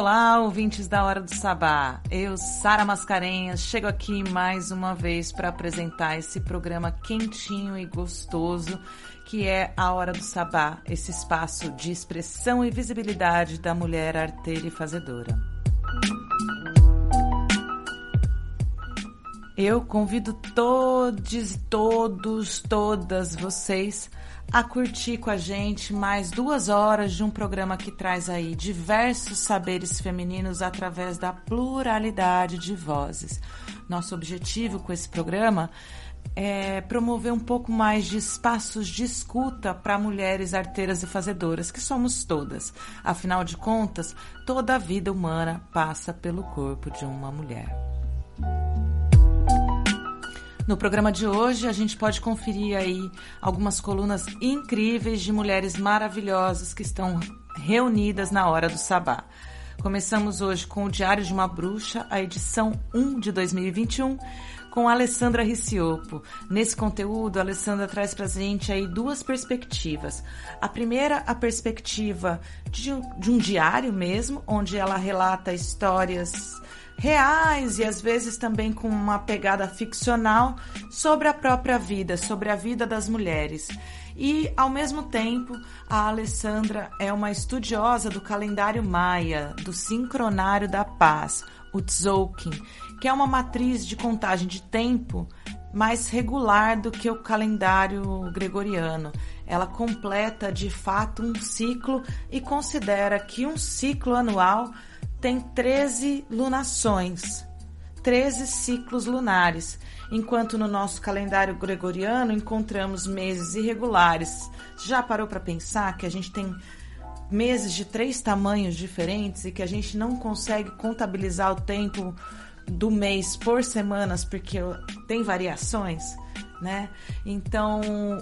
Olá, ouvintes da Hora do Sabá. Eu, Sara Mascarenhas, chego aqui mais uma vez para apresentar esse programa quentinho e gostoso que é a Hora do Sabá, esse espaço de expressão e visibilidade da mulher arteira e fazedora. Eu convido todos, todos, todas vocês a curtir com a gente mais duas horas de um programa que traz aí diversos saberes femininos através da pluralidade de vozes. Nosso objetivo com esse programa é promover um pouco mais de espaços de escuta para mulheres arteiras e fazedoras, que somos todas. Afinal de contas, toda a vida humana passa pelo corpo de uma mulher. No programa de hoje, a gente pode conferir aí algumas colunas incríveis de mulheres maravilhosas que estão reunidas na hora do sabá. Começamos hoje com o Diário de uma Bruxa, a edição 1 de 2021, com Alessandra Riciopo. Nesse conteúdo, a Alessandra traz para gente aí duas perspectivas. A primeira, a perspectiva de de um diário mesmo, onde ela relata histórias reais e às vezes também com uma pegada ficcional sobre a própria vida, sobre a vida das mulheres. E, ao mesmo tempo, a Alessandra é uma estudiosa do calendário maia, do sincronário da paz, o Tzolk'in, que é uma matriz de contagem de tempo mais regular do que o calendário gregoriano. Ela completa de fato um ciclo e considera que um ciclo anual tem 13 lunações, 13 ciclos lunares, enquanto no nosso calendário gregoriano encontramos meses irregulares. Já parou para pensar que a gente tem meses de três tamanhos diferentes e que a gente não consegue contabilizar o tempo do mês por semanas porque tem variações? Né? Então,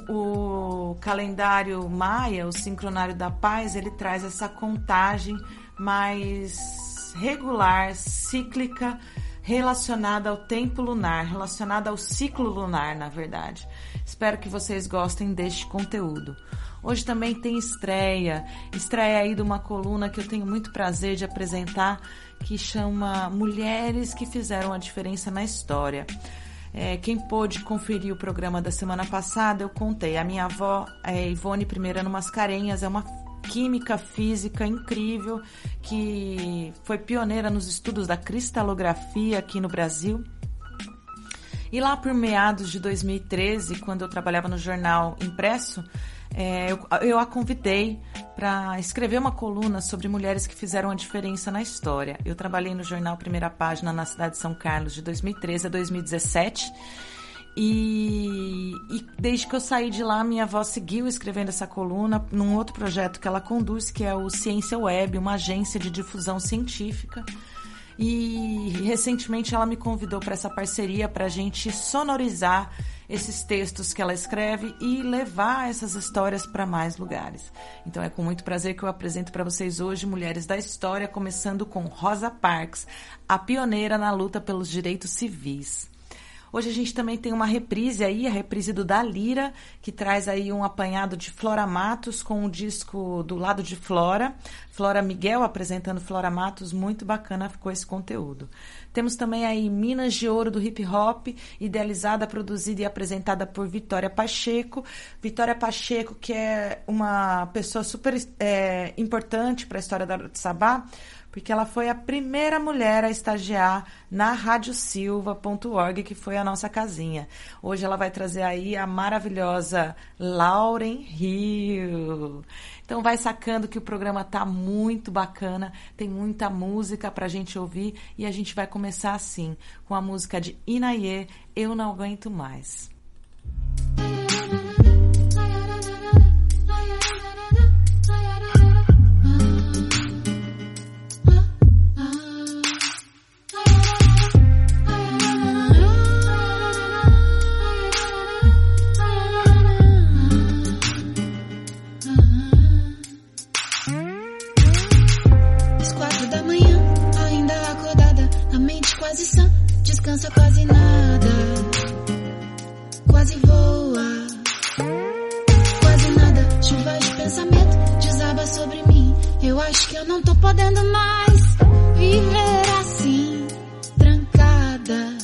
o calendário maia, o sincronário da paz, ele traz essa contagem mais regular, cíclica, relacionada ao tempo lunar, relacionada ao ciclo lunar, na verdade. Espero que vocês gostem deste conteúdo. Hoje também tem estreia, estreia aí de uma coluna que eu tenho muito prazer de apresentar, que chama Mulheres que Fizeram a Diferença na História. É, quem pôde conferir o programa da semana passada, eu contei. A minha avó, é Ivone Primeira no Mascarenhas, é uma química física incrível, que foi pioneira nos estudos da cristalografia aqui no Brasil. E lá por meados de 2013, quando eu trabalhava no jornal impresso, é, eu, eu, a convidei para escrever uma coluna sobre mulheres que fizeram a diferença na história. Eu trabalhei no jornal Primeira Página na cidade de São Carlos de 2013 a 2017 e, e, desde que eu saí de lá, minha avó seguiu escrevendo essa coluna num outro projeto que ela conduz, que é o Ciência Web, uma agência de difusão científica. E recentemente ela me convidou para essa parceria para a gente sonorizar esses textos que ela escreve e levar essas histórias para mais lugares. Então é com muito prazer que eu apresento para vocês hoje Mulheres da História, começando com Rosa Parks, a pioneira na luta pelos direitos civis. Hoje a gente também tem uma reprise aí, a reprise do Dalira, que traz aí um apanhado de Flora Matos com o disco do lado de Flora. Flora Miguel apresentando Flora Matos, muito bacana ficou esse conteúdo. Temos também aí Minas de Ouro do Hip Hop, idealizada, produzida e apresentada por Vitória Pacheco. Vitória Pacheco, que é uma pessoa super é, importante para a história da Sabá, porque ela foi a primeira mulher a estagiar na radiosilva.org, que foi a nossa casinha. Hoje ela vai trazer aí a maravilhosa Lauren Hill. Então vai sacando que o programa tá muito bacana, tem muita música pra gente ouvir e a gente vai começar assim, com a música de Inaye, Eu Não Aguento Mais. quase descansa quase nada, quase voa, quase nada, chuva de pensamento desaba sobre mim. Eu acho que eu não tô podendo mais. viver assim, trancada.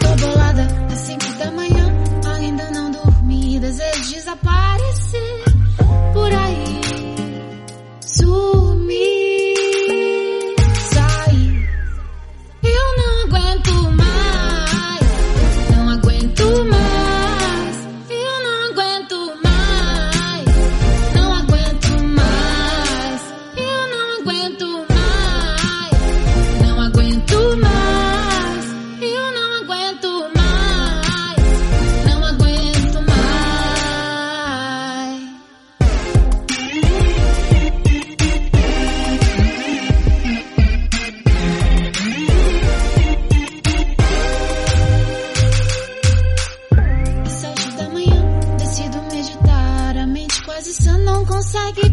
Tô bolada às cinco da manhã, ainda não dormi. Desejo desaparecer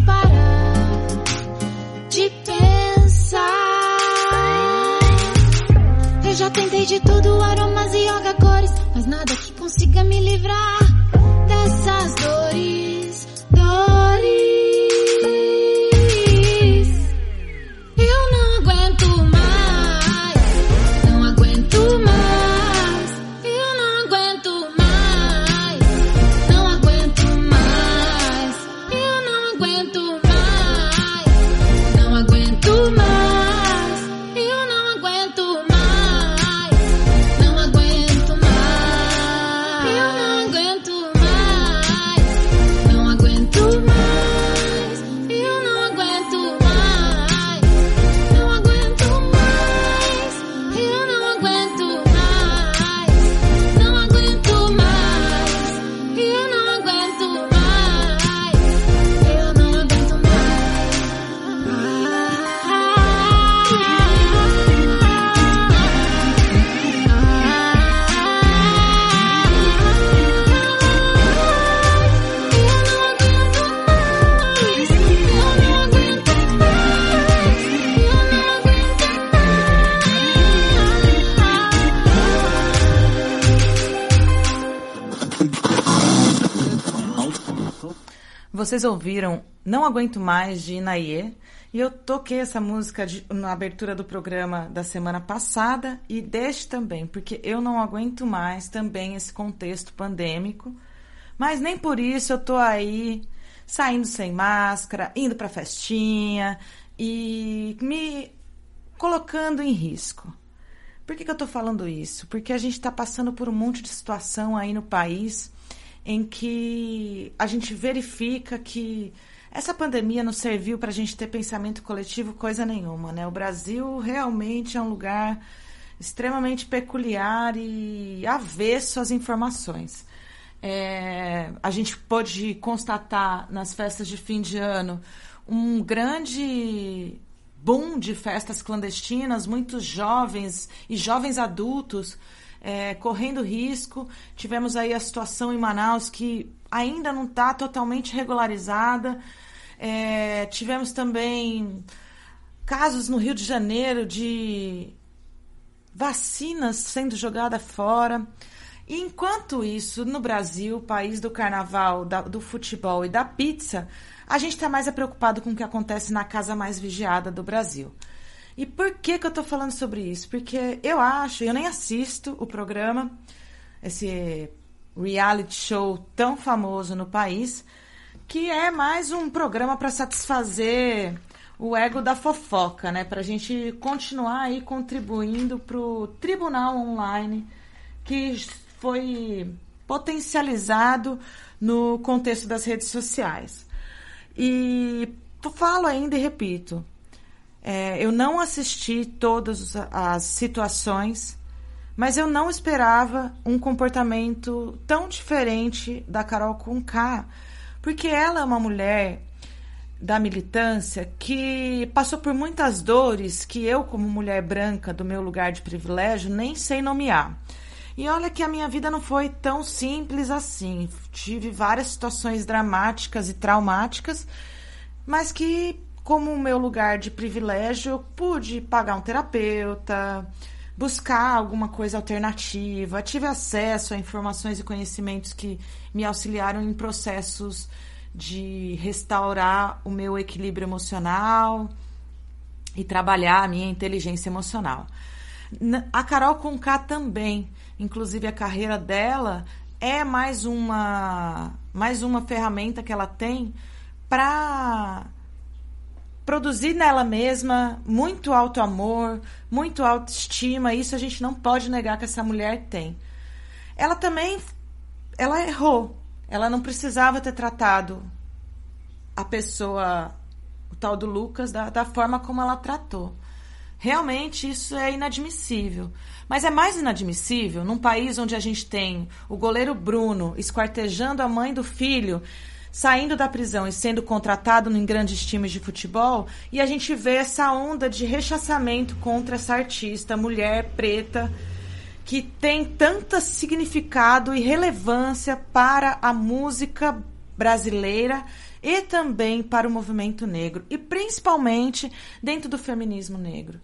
parar de pensar. Eu já tentei de tudo, aromas e yoga cores, mas nada que consiga me livrar Vocês ouviram Não Aguento Mais de Inaie e eu toquei essa música de- na abertura do programa da semana passada e deste também, porque eu não aguento mais também esse contexto pandêmico. Mas nem por isso eu tô aí saindo sem máscara, indo pra festinha e me colocando em risco. Por que, que eu tô falando isso? Porque a gente está passando por um monte de situação aí no país em que a gente verifica que essa pandemia não serviu para a gente ter pensamento coletivo coisa nenhuma, né? O Brasil realmente é um lugar extremamente peculiar e avesso às informações. É, a gente pôde constatar nas festas de fim de ano um grande boom de festas clandestinas, muitos jovens e jovens adultos é, correndo risco. Tivemos aí a situação em Manaus que ainda não está totalmente regularizada. É, tivemos também casos no Rio de Janeiro de vacinas sendo jogadas fora. E enquanto isso, no Brasil, país do carnaval, da- do futebol e da pizza, a gente está mais é preocupado com o que acontece na casa mais vigiada do Brasil. E por que, que eu tô falando sobre isso? Porque eu acho, eu nem assisto o programa, esse reality show tão famoso no país, que é mais um programa para satisfazer o ego da fofoca, né? Para a gente continuar aí contribuindo para o tribunal online que foi potencializado no contexto das redes sociais. E falo ainda e repito, é, eu não assisti todas as situações, mas eu não esperava um comportamento tão diferente da Carol Conká, porque ela é uma mulher da militância que passou por muitas dores que eu, como mulher branca do meu lugar de privilégio, nem sei nomear. E olha que a minha vida não foi tão simples assim. Tive várias situações dramáticas e traumáticas, mas que, como o meu lugar de privilégio, eu pude pagar um terapeuta, buscar alguma coisa alternativa, tive acesso a informações e conhecimentos que me auxiliaram em processos de restaurar o meu equilíbrio emocional. e trabalhar a minha inteligência emocional. A Carol Conká também, inclusive a carreira dela é mais uma mais uma ferramenta que ela tem para produzir nela mesma muito alto amor, muito autoestima. Isso a gente não pode negar que essa mulher tem. Ela também ela errou. Ela não precisava ter tratado a pessoa, o tal do Lucas, da, da forma como ela tratou. Realmente isso é inadmissível. Mas é mais inadmissível num país onde a gente tem o goleiro Bruno esquartejando a mãe do filho, saindo da prisão e sendo contratado em grandes times de futebol, e a gente vê essa onda de rechaçamento contra essa artista, mulher preta, que tem tanto significado e relevância para a música brasileira e também para o movimento negro, e principalmente dentro do feminismo negro.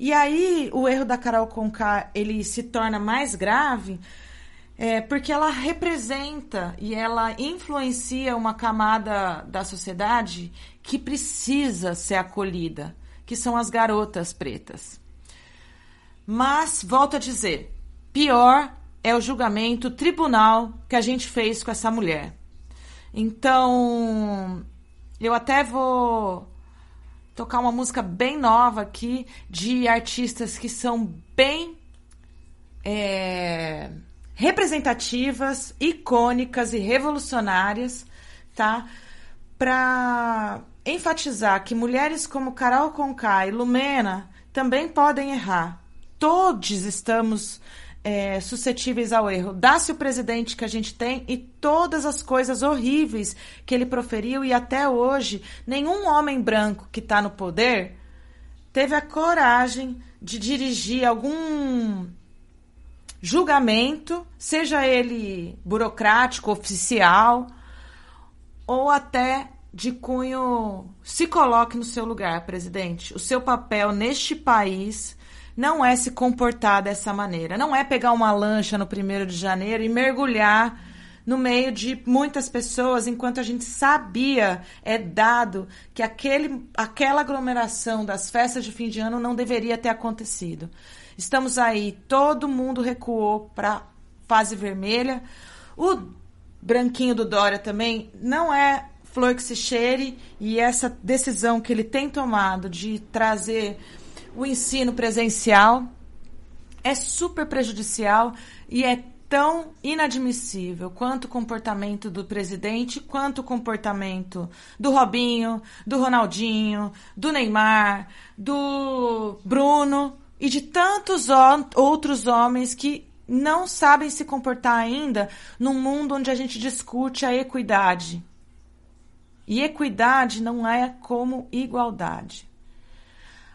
E aí o erro da Carol Conká ele se torna mais grave é, porque ela representa e ela influencia uma camada da sociedade que precisa ser acolhida, que são as garotas pretas. Mas, volto a dizer, pior é o julgamento, tribunal que a gente fez com essa mulher. Então, eu até vou tocar uma música bem nova aqui de artistas que são bem é, representativas, icônicas e revolucionárias, tá? Para enfatizar que mulheres como Carol Conká e Lumena também podem errar. Todos estamos é, suscetíveis ao erro. Dá-se o presidente que a gente tem e todas as coisas horríveis que ele proferiu, e até hoje, nenhum homem branco que está no poder teve a coragem de dirigir algum julgamento, seja ele burocrático, oficial, ou até de cunho. Se coloque no seu lugar, presidente. O seu papel neste país não é se comportar dessa maneira. Não é pegar uma lancha no primeiro de janeiro e mergulhar no meio de muitas pessoas, enquanto a gente sabia, é dado, que aquele, aquela aglomeração das festas de fim de ano não deveria ter acontecido. Estamos aí, todo mundo recuou para fase vermelha. O branquinho do Dória também não é flor que se cheire, e essa decisão que ele tem tomado de trazer o ensino presencial é super prejudicial e é tão inadmissível quanto o comportamento do presidente, quanto o comportamento do Robinho, do Ronaldinho, do Neymar, do Bruno e de tantos outros homens que não sabem se comportar ainda num mundo onde a gente discute a equidade. E equidade não é como igualdade.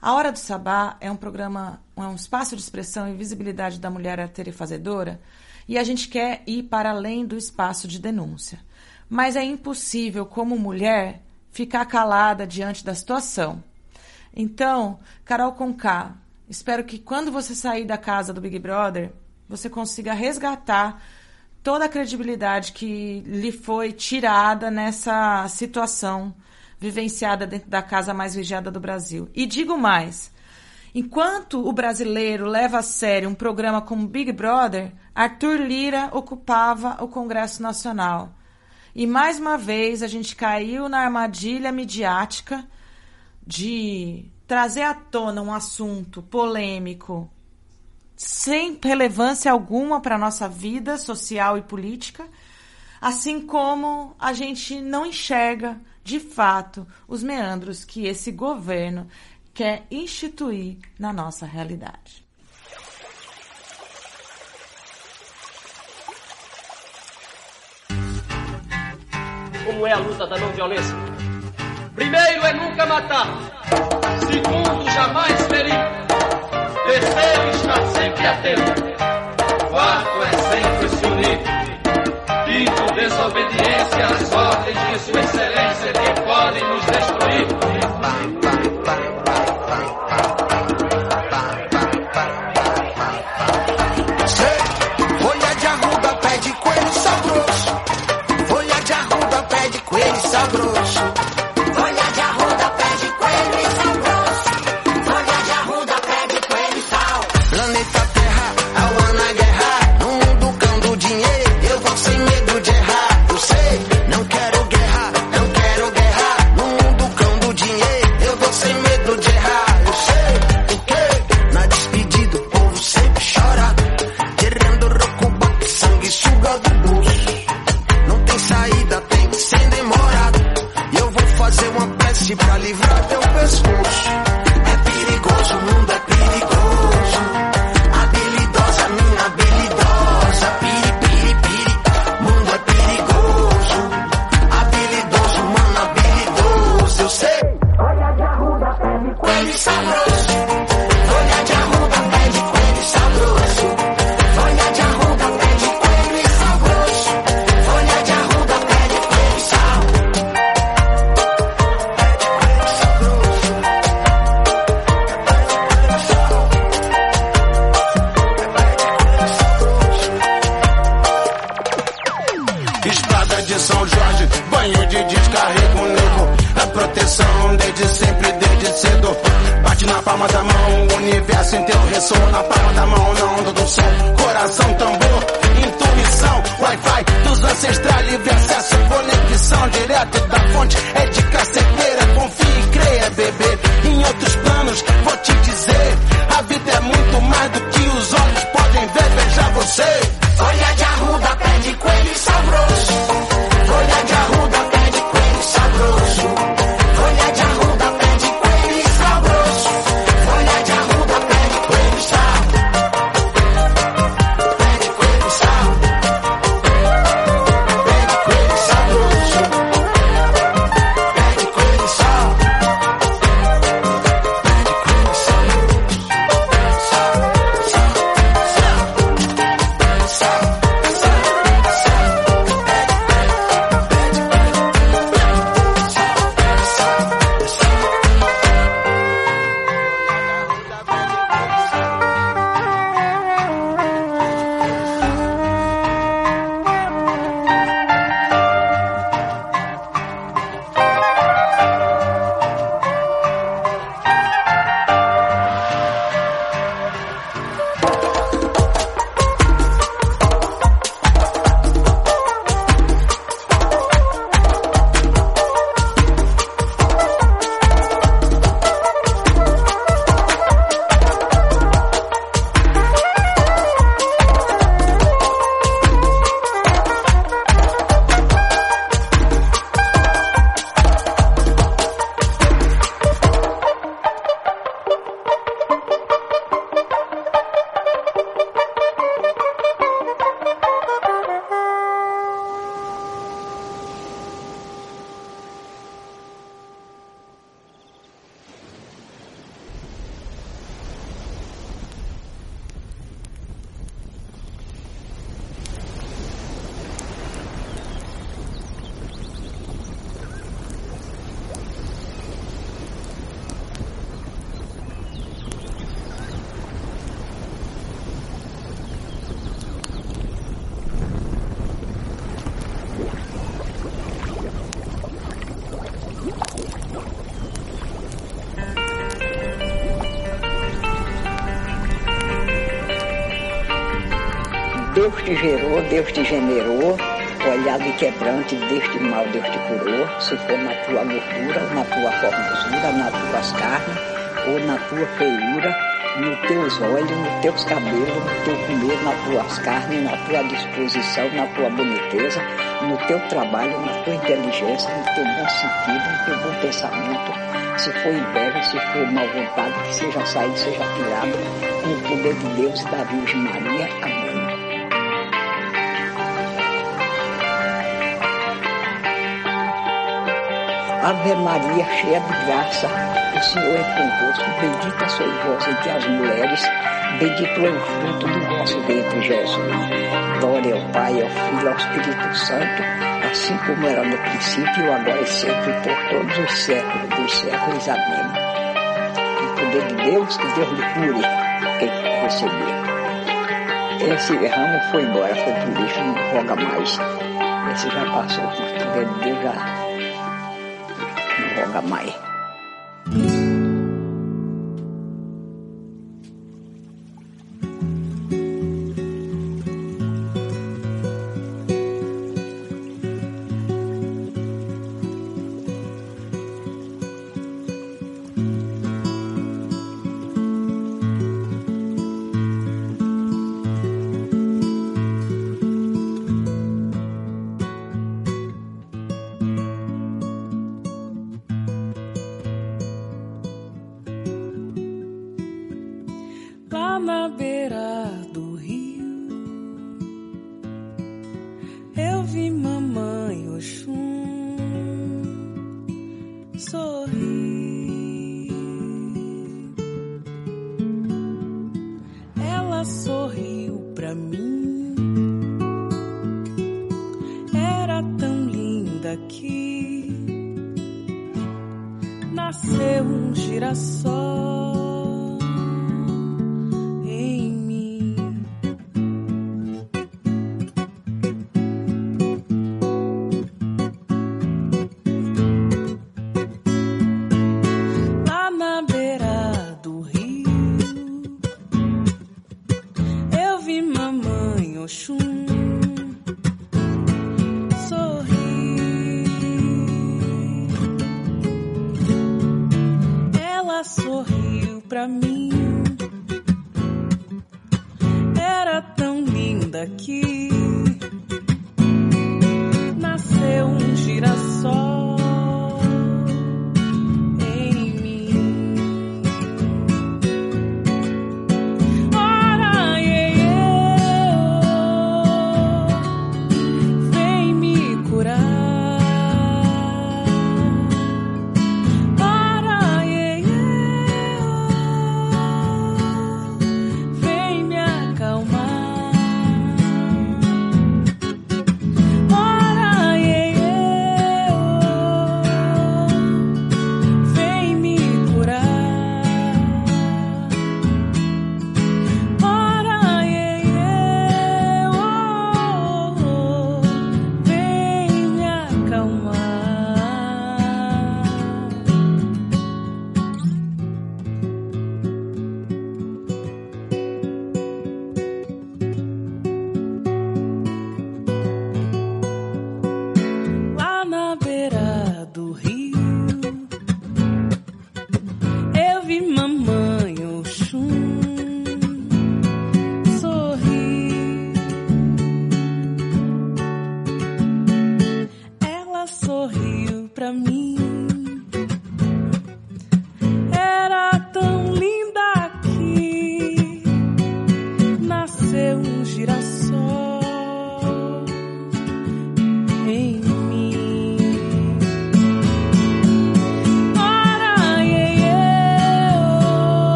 A Hora do Sabá é um programa, é um espaço de expressão e visibilidade da mulher arteira e fazedora, e a gente quer ir para além do espaço de denúncia. Mas é impossível, como mulher, ficar calada diante da situação. Então, Carol Conká, espero que quando você sair da casa do Big Brother, você consiga resgatar toda a credibilidade que lhe foi tirada nessa situação vivenciada dentro da casa mais vigiada do Brasil. E digo mais: enquanto o brasileiro leva a sério um programa como Big Brother, Arthur Lira ocupava o Congresso Nacional. E mais uma vez a gente caiu na armadilha midiática de trazer à tona um assunto polêmico sem relevância alguma para a nossa vida social e política, assim como a gente não enxerga de fato, os meandros que esse governo quer instituir na nossa realidade. Como é a luta da não violência? Primeiro é nunca matar. Segundo, jamais ferir. Terceiro, estar sempre atento. Quarto é sempre se unir. Quinto, desobediência às ordens de Sua Excelência que podem nos destruir. Folha de arruda pede coelho sabroso. Folha de arruda pede coelho sabroso. Trabalho, na tua inteligência, no teu bom sentido, no teu bom pensamento. Se for inveja, se for mal vontade, que seja saído, seja tirado, com o poder de Deus e da Virgem Maria. Amém. Ave Maria, cheia de graça, o Senhor é convosco, bendita sois vós entre as mulheres, bendito é o fruto do vosso ventre, Jesus. Glória ao Pai, ao Filho ao Espírito Santo, assim como era no princípio, agora e sempre, por todos os séculos dos séculos. Amém. O poder de Deus, que Deus lhe cure, quem receber. Esse ramo foi embora, foi pro lixo, não roga mais. Esse já passou, por poder de Deus já não roga mais.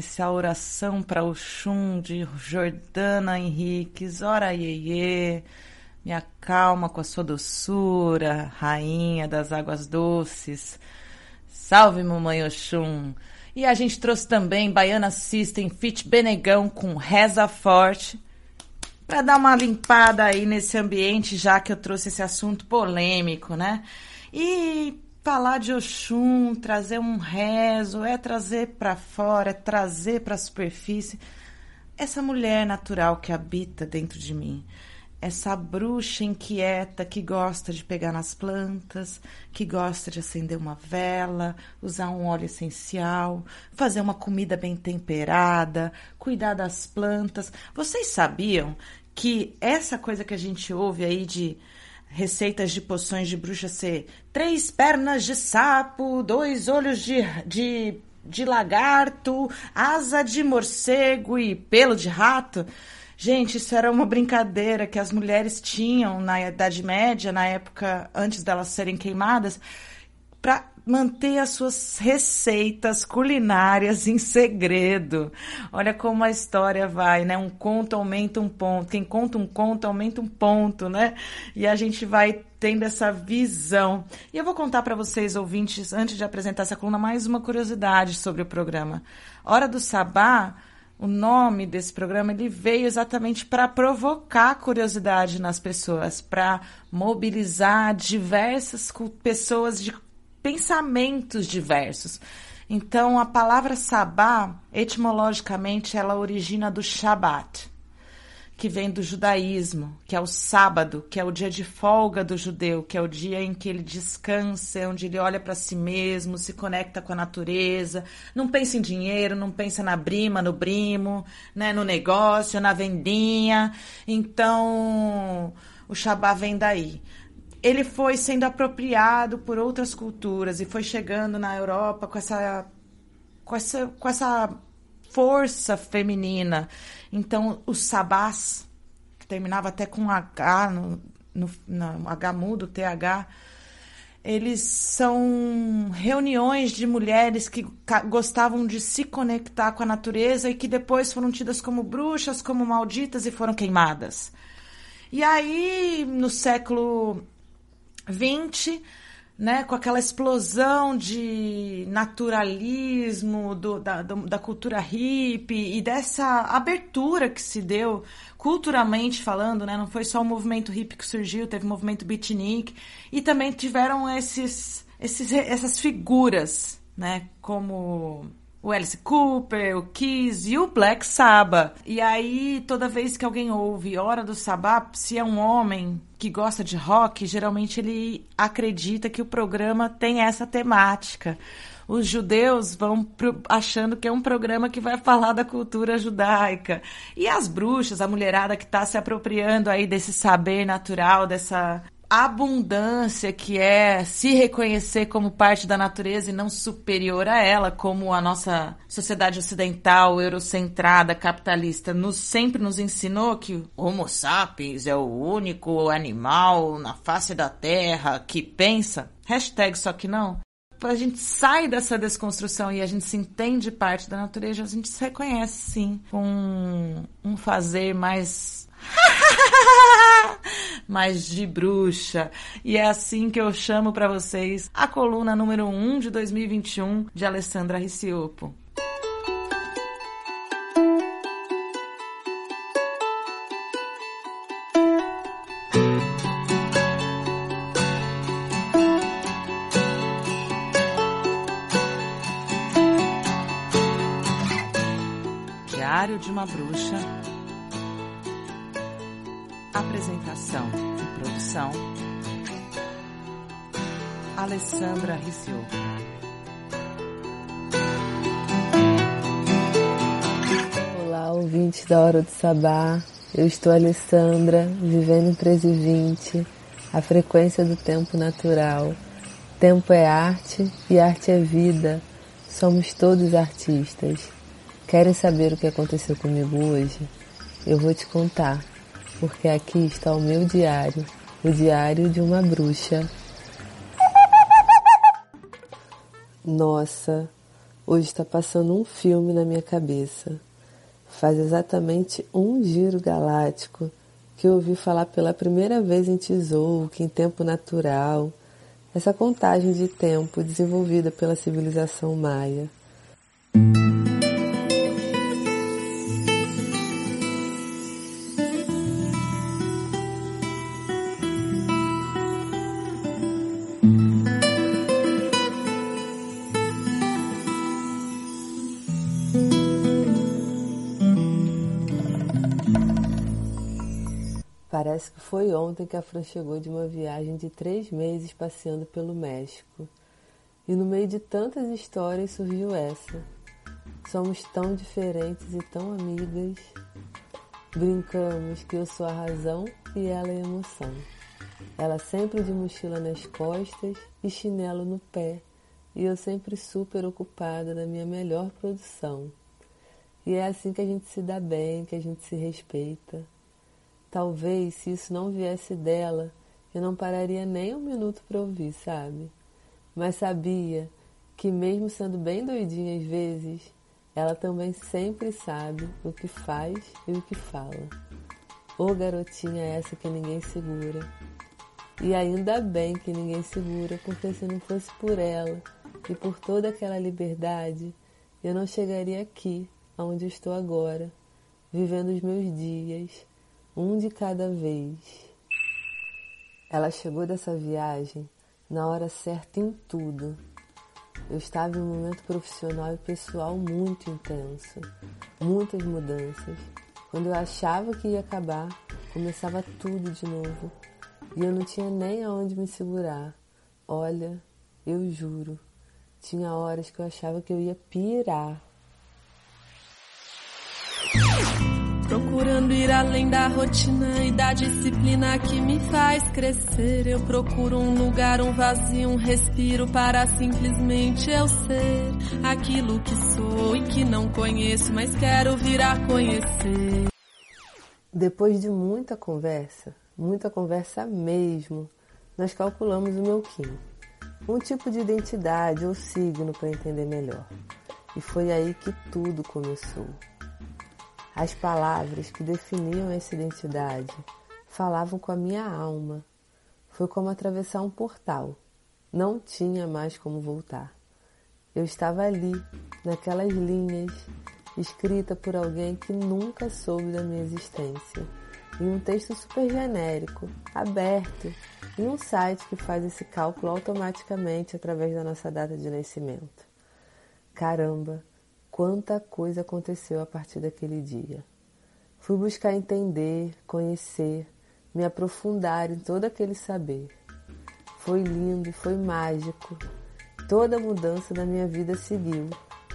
Essa oração para o Xum de Jordana Henriques. Ora, iê, me acalma com a sua doçura, rainha das águas doces. Salve, mamãe Oxum. E a gente trouxe também Baiana System Fit Benegão com Reza Forte para dar uma limpada aí nesse ambiente, já que eu trouxe esse assunto polêmico, né? E falar de Oxum, trazer um rezo, é trazer para fora, é trazer para a superfície essa mulher natural que habita dentro de mim. Essa bruxa inquieta que gosta de pegar nas plantas, que gosta de acender uma vela, usar um óleo essencial, fazer uma comida bem temperada, cuidar das plantas. Vocês sabiam que essa coisa que a gente ouve aí de receitas de poções de bruxa ser três pernas de sapo, dois olhos de, de, de lagarto, asa de morcego e pelo de rato. Gente, isso era uma brincadeira que as mulheres tinham na Idade Média, na época antes delas serem queimadas, para manter as suas receitas culinárias em segredo. Olha como a história vai, né? Um conto aumenta um ponto. Quem conta um conto aumenta um ponto, né? E a gente vai tendo essa visão. E eu vou contar para vocês, ouvintes, antes de apresentar essa coluna, mais uma curiosidade sobre o programa. Hora do Sabá, o nome desse programa, ele veio exatamente para provocar curiosidade nas pessoas, para mobilizar diversas pessoas de pensamentos diversos. Então, a palavra sabá, etimologicamente, ela origina do Shabat, que vem do judaísmo, que é o sábado, que é o dia de folga do judeu, que é o dia em que ele descansa, onde ele olha para si mesmo, se conecta com a natureza, não pensa em dinheiro, não pensa na brima, no brimo, né, no negócio, na vendinha. Então, o Shabá vem daí ele foi sendo apropriado por outras culturas e foi chegando na Europa com essa com essa, com essa força feminina. Então, os sabás, que terminava até com H, no, no, no H mudo, TH, eles são reuniões de mulheres que gostavam de se conectar com a natureza e que depois foram tidas como bruxas, como malditas e foram queimadas. E aí, no século 20, né, com aquela explosão de naturalismo do, da, da cultura hippie e dessa abertura que se deu culturalmente falando, né, não foi só o movimento hippie que surgiu, teve o movimento beatnik e também tiveram esses, esses, essas figuras, né, como o Alice Cooper, o Kiss e o Black Sabbath. E aí, toda vez que alguém ouve Hora do Sabbath, se é um homem que gosta de rock, geralmente ele acredita que o programa tem essa temática. Os judeus vão pro, achando que é um programa que vai falar da cultura judaica. E as bruxas, a mulherada que está se apropriando aí desse saber natural, dessa abundância que é se reconhecer como parte da natureza e não superior a ela, como a nossa sociedade ocidental, eurocentrada, capitalista, nos, sempre nos ensinou que Homo sapiens é o único animal na face da Terra que pensa. Hashtag só que não. A gente sai dessa desconstrução e a gente se entende parte da natureza, a gente se reconhece sim com um fazer mais mas de bruxa. E é assim que eu chamo para vocês a coluna número 1 de 2021 de Alessandra Riciopo. Diário de uma Bruxa Apresentação e produção: Alessandra Riccio. Olá, ouvintes da Hora do Sabá. Eu estou Alessandra, vivendo em 1320, a frequência do tempo natural. Tempo é arte e arte é vida. Somos todos artistas. Querem saber o que aconteceu comigo hoje? Eu vou te contar porque aqui está o meu diário, o diário de uma bruxa. Nossa, hoje está passando um filme na minha cabeça. Faz exatamente um giro galáctico que eu ouvi falar pela primeira vez em Tzolk'in, em tempo natural, essa contagem de tempo desenvolvida pela civilização maia. Parece que foi ontem que a Fran chegou de uma viagem de três meses passeando pelo México. E no meio de tantas histórias surgiu essa. Somos tão diferentes e tão amigas. Brincamos que eu sou a razão e ela é a emoção. Ela sempre de mochila nas costas e chinelo no pé, e eu sempre super ocupada na minha melhor produção. E é assim que a gente se dá bem, que a gente se respeita. Talvez se isso não viesse dela, eu não pararia nem um minuto para ouvir, sabe? Mas sabia que, mesmo sendo bem doidinha às vezes, ela também sempre sabe o que faz e o que fala. Ô garotinha essa que ninguém segura. E ainda bem que ninguém segura, porque se não fosse por ela e por toda aquela liberdade, eu não chegaria aqui, onde estou agora, vivendo os meus dias um de cada vez. Ela chegou dessa viagem na hora certa em tudo. Eu estava em um momento profissional e pessoal muito intenso, muitas mudanças. Quando eu achava que ia acabar, começava tudo de novo e eu não tinha nem aonde me segurar. Olha, eu juro, tinha horas que eu achava que eu ia pirar. Procurando ir além da rotina e da disciplina que me faz crescer. Eu procuro um lugar, um vazio, um respiro para simplesmente eu ser aquilo que sou e que não conheço, mas quero vir a conhecer. Depois de muita conversa, muita conversa mesmo, nós calculamos o meu Kim. Um tipo de identidade ou signo para entender melhor. E foi aí que tudo começou. As palavras que definiam essa identidade falavam com a minha alma. Foi como atravessar um portal. Não tinha mais como voltar. Eu estava ali, naquelas linhas, escrita por alguém que nunca soube da minha existência, em um texto super genérico, aberto, em um site que faz esse cálculo automaticamente através da nossa data de nascimento. Caramba, quanta coisa aconteceu a partir daquele dia. Fui buscar entender, conhecer, me aprofundar em todo aquele saber. Foi lindo, foi mágico. Toda a mudança da minha vida seguiu,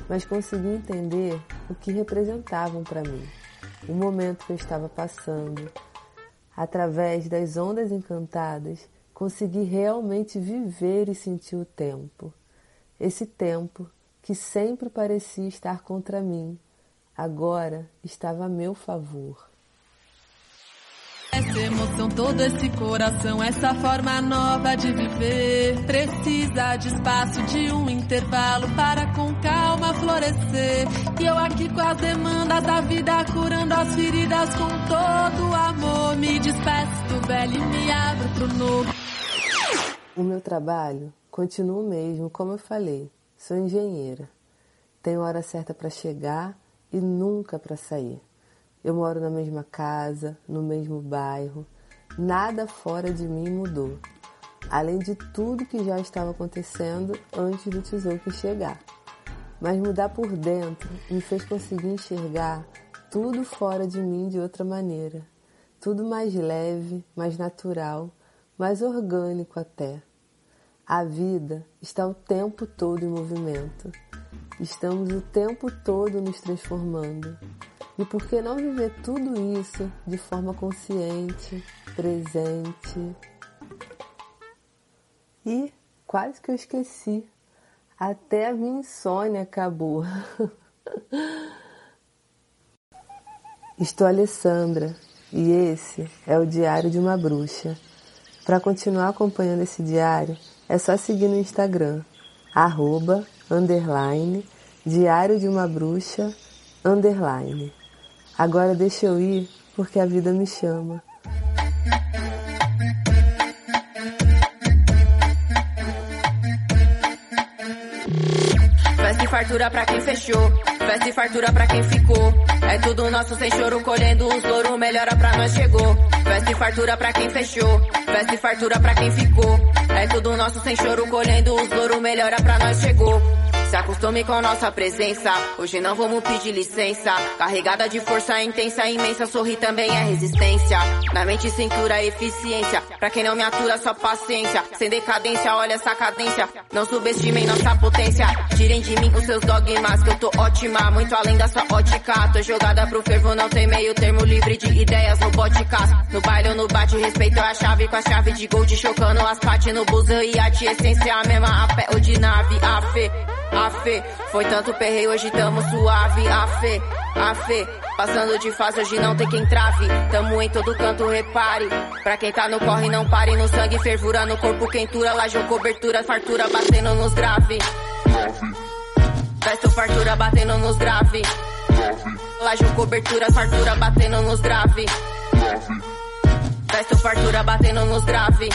mas consegui entender o que representavam para mim, o momento que eu estava passando. Através das ondas encantadas, consegui realmente viver e sentir o tempo. Esse tempo que sempre parecia estar contra mim, agora estava a meu favor. Essa emoção, todo esse coração, essa forma nova de viver precisa de espaço, de um intervalo para com calma florescer. E eu aqui com as demandas da vida, curando as feridas com todo o amor. Me despeço do velho e me abro pro novo. O meu trabalho continua o mesmo, como eu falei. Sou engenheira. Tenho hora certa para chegar e nunca para sair. Eu moro na mesma casa, no mesmo bairro. Nada fora de mim mudou. Além de tudo que já estava acontecendo antes do tesouro chegar. Mas mudar por dentro me fez conseguir enxergar tudo fora de mim de outra maneira. Tudo mais leve, mais natural, mais orgânico até. A vida está o tempo todo em movimento. Estamos o tempo todo nos transformando. E por que não viver tudo isso de forma consciente, presente? E quase que eu esqueci. Até a minha insônia acabou. Estou Alessandra e esse é o Diário de uma Bruxa. Para continuar acompanhando esse diário, é só seguir no Instagram, arroba, underline, diário de uma bruxa, underline. Agora deixa eu ir porque a vida me chama. Festa e fartura pra quem fechou, festa e fartura pra quem ficou. É tudo nosso sem choro, colhendo os louros, melhora pra nós chegou. Festa e fartura pra quem fechou, festa e fartura pra quem ficou. É tudo nosso sem choro, colhendo os louros, melhora pra nós chegou. Se acostume com nossa presença. Hoje não vamos pedir licença. Carregada de força intensa, imensa. Sorrir também é resistência. Na mente, cintura, eficiência. Pra quem não me atura, só paciência. Sem decadência, olha essa cadência. Não subestimem nossa potência. Tirem de mim com seus dogmas, que eu tô ótima. Muito além da sua ótica. Tô jogada pro fervo, não tem meio termo livre de ideias podcast. No baile ou no bate, respeito a chave com a chave de gold. Chocando as partes no buzo e a essência a mesma. A pé ou de nave, a fé. A fé, foi tanto perreio, hoje tamo suave. A fé, a fé, passando de fase, hoje não tem quem trave. Tamo em todo canto, repare. Pra quem tá no corre, não pare. No sangue, fervura, no corpo, quentura. Laje cobertura, fartura, batendo nos grave. Festo, fartura, batendo nos grave. Laje cobertura, fartura, batendo nos grave. Festo, fartura, batendo nos grave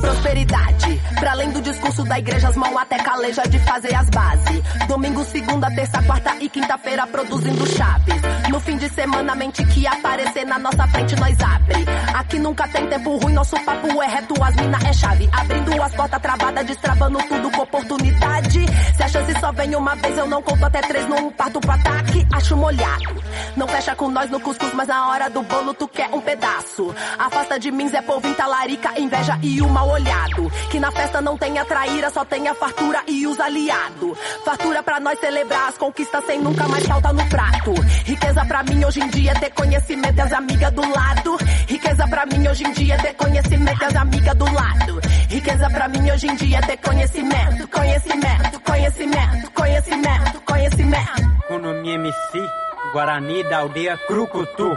prosperidade. Pra além do discurso da igreja, as mãos até caleja de fazer as bases. Domingo, segunda, terça, quarta e quinta-feira produzindo chaves. No fim de semana, mente que aparecer na nossa frente, nós abre. Aqui nunca tem tempo ruim, nosso papo é reto, as mina é chave. Abrindo as portas travadas, destravando tudo com oportunidade. Se a chance só vem uma vez, eu não conto até três, não parto pro ataque, acho molhado. Não fecha com nós no cuscuz, mas na hora do bolo tu quer um pedaço. Afasta de mim, Zé Povinho, talarica, inveja e o mal olhado. Que na festa não tenha traíra, só tenha fartura e os aliados. Fartura pra nós celebrar as conquistas sem nunca mais falta no prato. Riqueza pra mim hoje em dia é ter conhecimento e as amigas do lado. Riqueza pra mim hoje em dia é ter conhecimento e as amigas do lado. Riqueza pra mim hoje em dia é ter conhecimento, conhecimento, conhecimento, conhecimento, conhecimento. Economia MC, Guarani da aldeia Crucutu.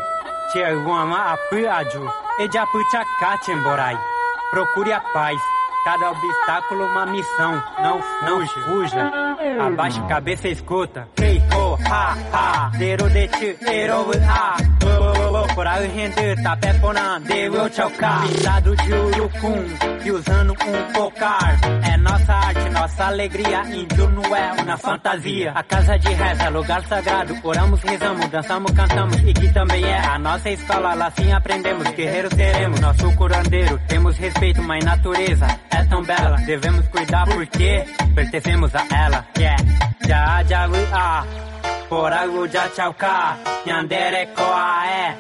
Tiaguama Apu Aju, Ejapu Chakatemborai. Procure a paz. Cada obstáculo uma missão. Não, não fuja. Abaixe a cabeça e escuta. Hey, oh, ha, ha. Zero de ti, zero, ah. Por aí render, tapé porando, eu chocar. Pintado de urucum e usando um cocar. É nossa arte, nossa alegria. Índio não é uma fantasia. A casa de reza, lugar sagrado. Oramos, rezamos, dançamos, cantamos. E que também é a nossa escola. Lá sim aprendemos. Guerreiros seremos, nosso curandeiro. Temos respeito, mas natureza é tão bela. Devemos cuidar porque pertencemos a ela. Yeah. Já, ah. Poragu já chauka. Yandere é.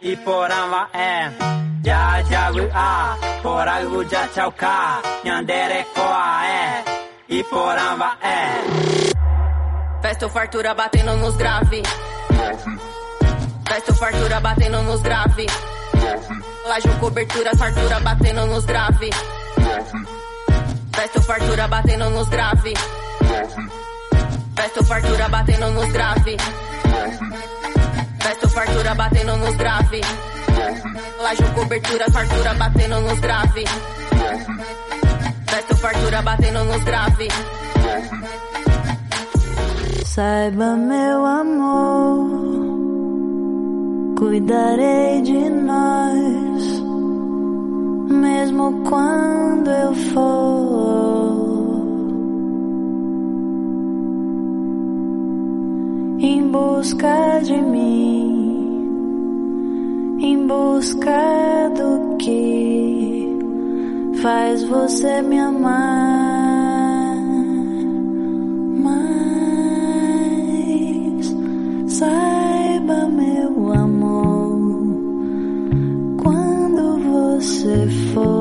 E poramba é. Já, ah. Poragu já chauka. Yandere é. E poramba é. Festa ou fartura batendo nos grave. Festa ou fartura batendo nos grave. Laje cobertura, fartura batendo nos grave. Festa ou fartura batendo nos grave. Festa ou fartura batendo nos grave. Festa ou fartura batendo nos grave. Laje cobertura, fartura batendo nos grave. Festa ou fartura batendo nos grave. Saiba, meu amor, cuidarei de nós, mesmo quando eu for em busca de mim, em busca do que faz você me amar. Mas saiba, meu amor, quando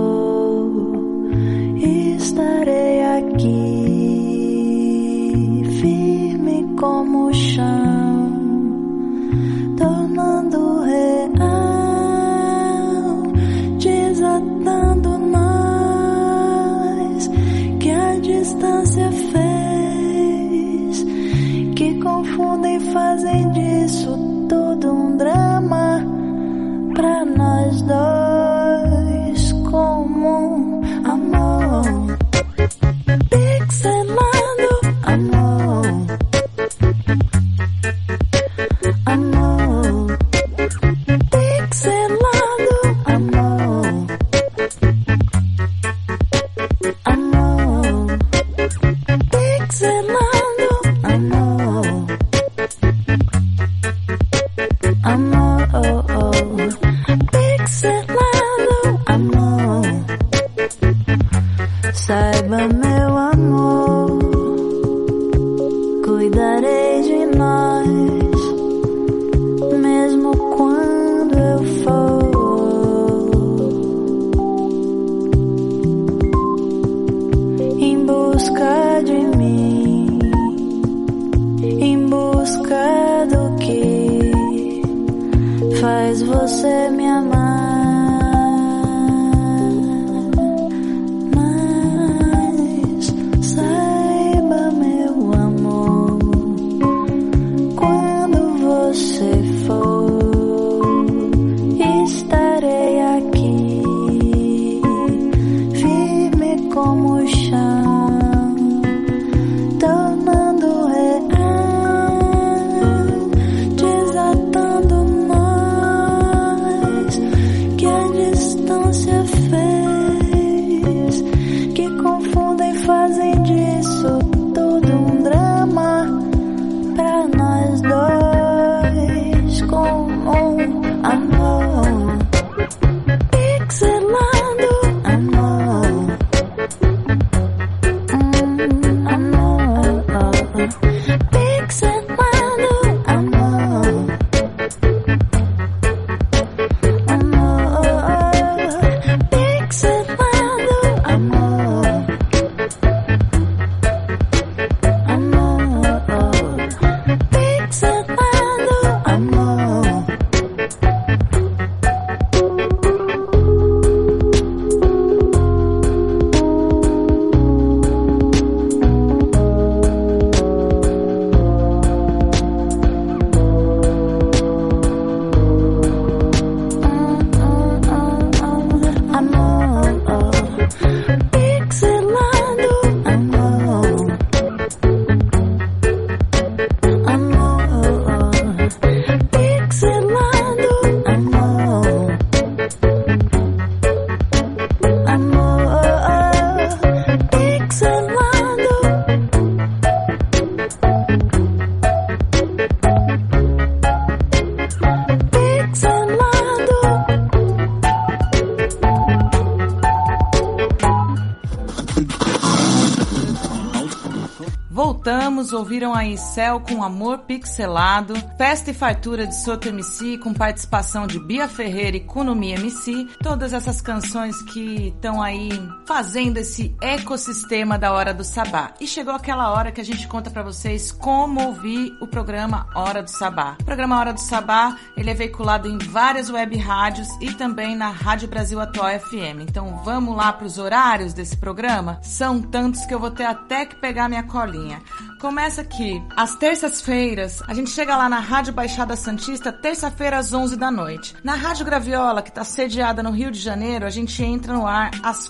ouviram aí Céu com Amor Pixelado, Festa e Fartura de Soto MC com participação de Bia Ferreira e Kunumi MC, todas essas canções que estão aí fazendo esse ecossistema da Hora do Sabá. E chegou aquela hora que a gente conta pra vocês como ouvir o programa Hora do Sabá. O programa Hora do Sabá, ele é veiculado em várias web rádios e também na Rádio Brasil Atual FM. Então vamos lá pros horários desse programa? São tantos que eu vou ter até que pegar minha colinha. Começa aqui, às terças-feiras, a gente chega lá na Rádio Baixada Santista, terça-feira às 11 da noite. Na Rádio Graviola, que está sediada no Rio de Janeiro, a gente entra no ar às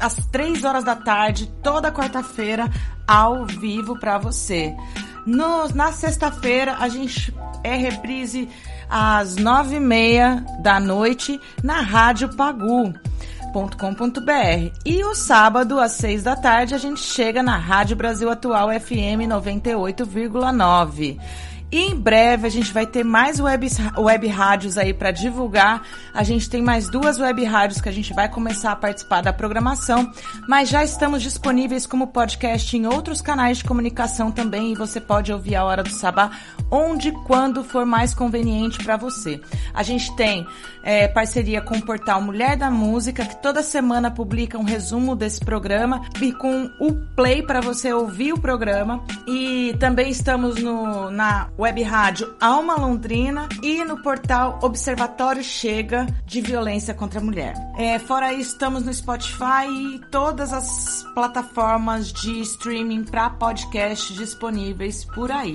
às 3 horas da tarde, toda quarta-feira, ao vivo para você. No, na sexta-feira, a gente é reprise às nove e meia da noite na Rádio Pagu www.radiobrasil.com.br. E o sábado, às seis da tarde, a gente chega na Rádio Brasil Atual FM 98,9. E em breve a gente vai ter mais web, web rádios aí para divulgar. A gente tem mais duas web rádios que a gente vai começar a participar da programação, mas já estamos disponíveis como podcast em outros canais de comunicação também e você pode ouvir a Hora do Sabá onde quando for mais conveniente para você. A gente tem é, parceria com o portal Mulher da Música, que toda semana publica um resumo desse programa e com o play para você ouvir o programa. E também estamos no, na web rádio Alma Londrina e no portal Observatório Chega de Violência contra a Mulher. É, fora isso, estamos no Spotify e todas as plataformas de streaming para podcast disponíveis por aí.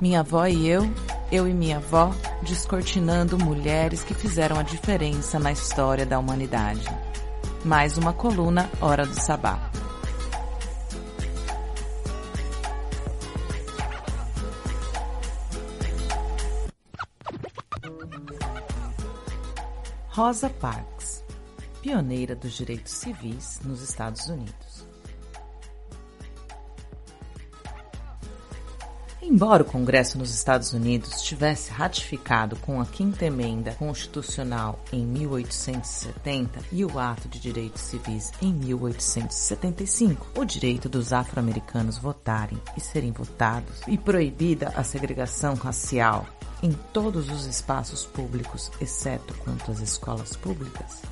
Minha avó e eu, eu e minha avó, descortinando mulheres que fizeram a diferença na história da humanidade. Mais uma coluna Hora do Sabá. Rosa Parks, pioneira dos direitos civis nos Estados Unidos. Embora o Congresso nos Estados Unidos tivesse ratificado com a Quinta Emenda Constitucional em 1870 e o Ato de Direitos Civis em 1875, o direito dos afro-americanos votarem e serem votados e proibida a segregação racial em todos os espaços públicos, exceto quanto às escolas públicas,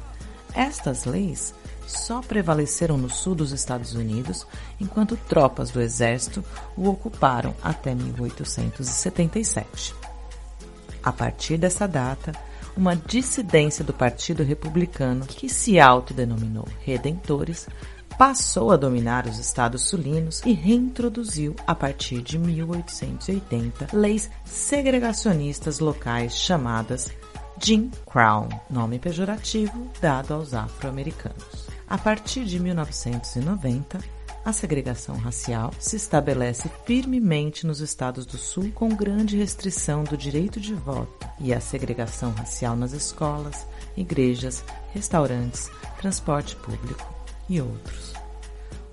estas leis só prevaleceram no sul dos Estados Unidos, enquanto tropas do exército o ocuparam até 1877. A partir dessa data, uma dissidência do Partido Republicano, que se autodenominou Redentores, passou a dominar os estados sulinos e reintroduziu, a partir de 1880, leis segregacionistas locais chamadas Jim Crow, nome pejorativo dado aos afro-americanos. A partir de 1990, a segregação racial se estabelece firmemente nos estados do Sul com grande restrição do direito de voto e a segregação racial nas escolas, igrejas, restaurantes, transporte público e outros.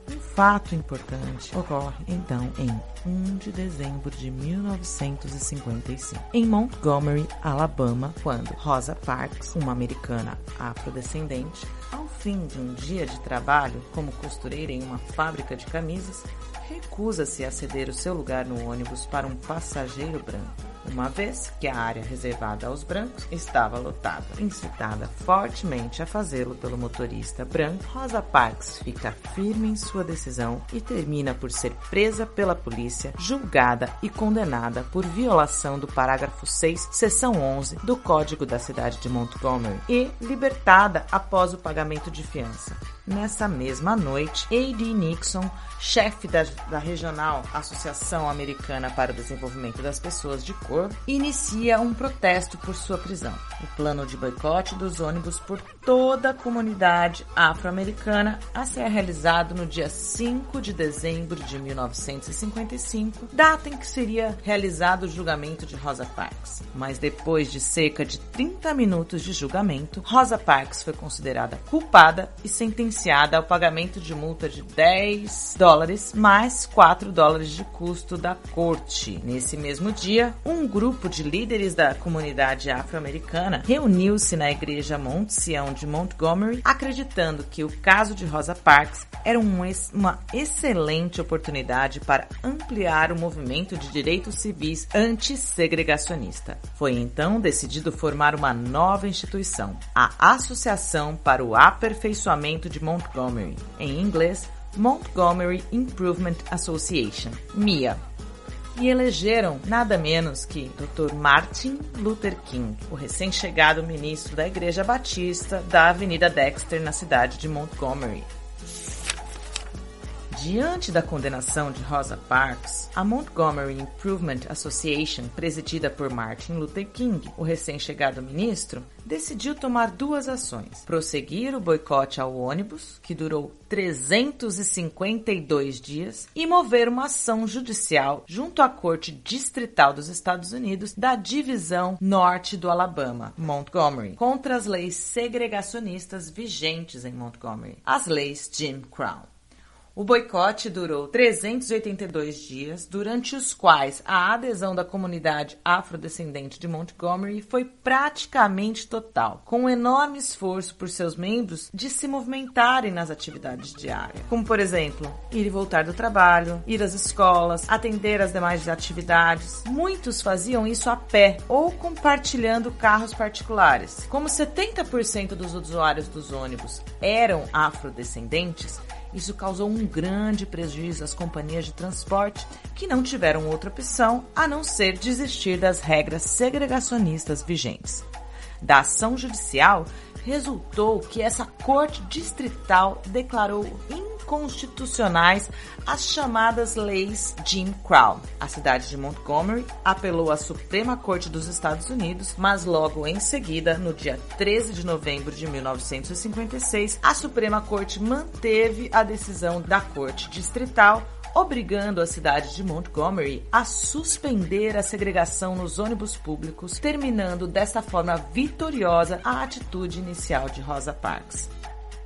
Um fato importante ocorre então em 1 de dezembro de 1955, em Montgomery, Alabama, quando Rosa Parks, uma americana afrodescendente, ao fim de um dia de trabalho como costureira em uma fábrica de camisas, recusa-se a ceder o seu lugar no ônibus para um passageiro branco uma vez que a área reservada aos brancos estava lotada. Incitada fortemente a fazê-lo pelo motorista branco, Rosa Parks fica firme em sua decisão e termina por ser presa pela polícia, julgada e condenada por violação do parágrafo 6, seção 11 do Código da cidade de Montgomery e libertada após o pagamento de fiança. Nessa mesma noite, A.D. Nixon, chefe da, da Regional Associação Americana para o Desenvolvimento das Pessoas de Cor, inicia um protesto por sua prisão. O plano de boicote dos ônibus por toda a comunidade afro-americana a ser realizado no dia 5 de dezembro de 1955, data em que seria realizado o julgamento de Rosa Parks. Mas depois de cerca de 30 minutos de julgamento, Rosa Parks foi considerada culpada e sentenciada ao pagamento de multa de 10 dólares mais 4 dólares de custo da corte. Nesse mesmo dia, um grupo de líderes da comunidade afro-americana reuniu-se na igreja Mount Sião de Montgomery, acreditando que o caso de Rosa Parks era um, uma excelente oportunidade para ampliar o movimento de direitos civis anti-segregacionista. Foi então decidido formar uma nova instituição, a Associação para o Aperfeiçoamento de Montgomery, em inglês Montgomery Improvement Association, MIA. E elegeram nada menos que Dr. Martin Luther King, o recém-chegado ministro da Igreja Batista da Avenida Dexter, na cidade de Montgomery. Diante da condenação de Rosa Parks, a Montgomery Improvement Association, presidida por Martin Luther King, o recém-chegado ministro, decidiu tomar duas ações: prosseguir o boicote ao ônibus, que durou 352 dias, e mover uma ação judicial junto à Corte Distrital dos Estados Unidos da Divisão Norte do Alabama, Montgomery, contra as leis segregacionistas vigentes em Montgomery, as leis Jim Crow. O boicote durou 382 dias, durante os quais a adesão da comunidade afrodescendente de Montgomery foi praticamente total, com um enorme esforço por seus membros de se movimentarem nas atividades diárias, como por exemplo, ir e voltar do trabalho, ir às escolas, atender às demais atividades. Muitos faziam isso a pé ou compartilhando carros particulares. Como 70% dos usuários dos ônibus eram afrodescendentes, isso causou um grande prejuízo às companhias de transporte que não tiveram outra opção a não ser desistir das regras segregacionistas vigentes. Da ação judicial resultou que essa corte distrital declarou inconstitucionais as chamadas leis Jim Crow. A cidade de Montgomery apelou à Suprema Corte dos Estados Unidos, mas logo em seguida, no dia 13 de novembro de 1956, a Suprema Corte manteve a decisão da Corte Distrital obrigando a cidade de Montgomery a suspender a segregação nos ônibus públicos, terminando desta forma vitoriosa a atitude inicial de Rosa Parks.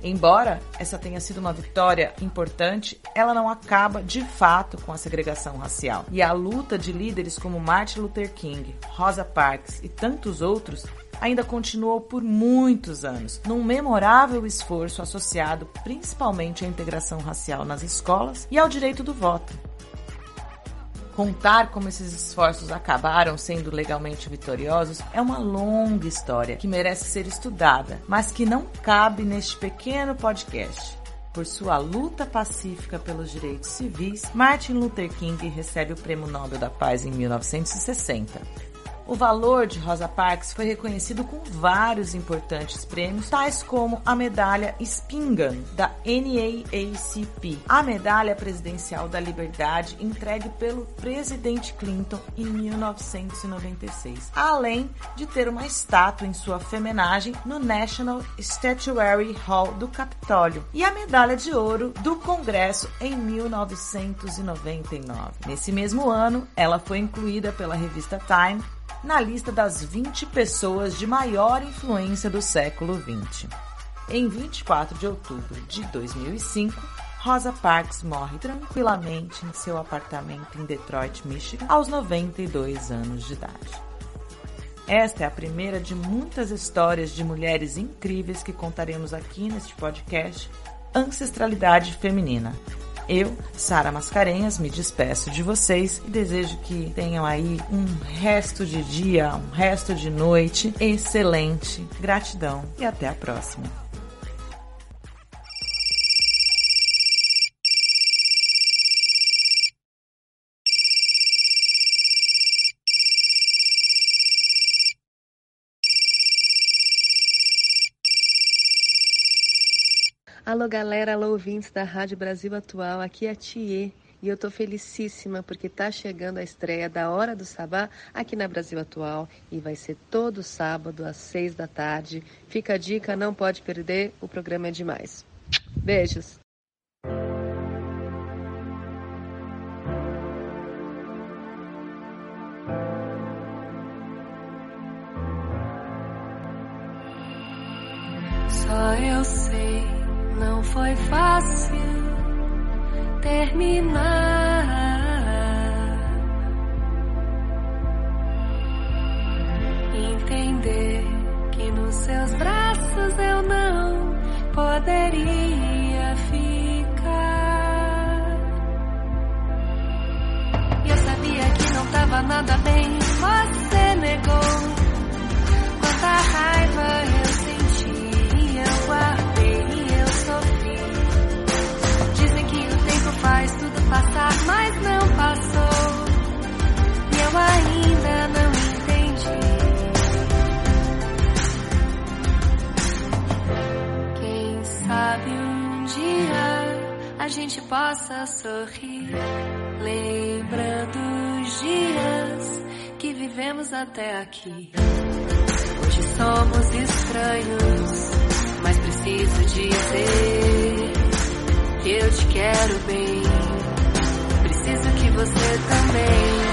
Embora essa tenha sido uma vitória importante, ela não acaba de fato com a segregação racial. E a luta de líderes como Martin Luther King, Rosa Parks e tantos outros ainda continuou por muitos anos, num memorável esforço associado principalmente à integração racial nas escolas e ao direito do voto. Contar como esses esforços acabaram sendo legalmente vitoriosos é uma longa história que merece ser estudada, mas que não cabe neste pequeno podcast. Por sua luta pacífica pelos direitos civis, Martin Luther King recebe o Prêmio Nobel da Paz em 1960. O valor de Rosa Parks foi reconhecido com vários importantes prêmios, tais como a medalha Spingarn da NAACP, a medalha presidencial da liberdade entregue pelo presidente Clinton em 1996, além de ter uma estátua em sua homenagem no National Statuary Hall do Capitólio e a medalha de ouro do Congresso em 1999. Nesse mesmo ano, ela foi incluída pela revista Time na lista das 20 pessoas de maior influência do século XX. Em 24 de outubro de 2005, Rosa Parks morre tranquilamente em seu apartamento em Detroit, Michigan, aos 92 anos de idade. Esta é a primeira de muitas histórias de mulheres incríveis que contaremos aqui neste podcast Ancestralidade Feminina, eu, Sara Mascarenhas, me despeço de vocês e desejo que tenham aí um resto de dia, um resto de noite excelente. Gratidão e até a próxima. Alô galera, alô ouvintes da Rádio Brasil Atual, aqui é a Thier e eu tô felicíssima porque tá chegando a estreia da Hora do Sabá aqui na Brasil Atual e vai ser todo sábado às seis da tarde. Fica a dica, não pode perder, o programa é demais. Beijos! Fácil terminar. Entender que nos seus braços eu não poderia ficar. Eu sabia que não tava nada bem, você negou. Lembrando os dias que vivemos até aqui. Hoje somos estranhos, mas preciso dizer que eu te quero bem. Preciso que você também.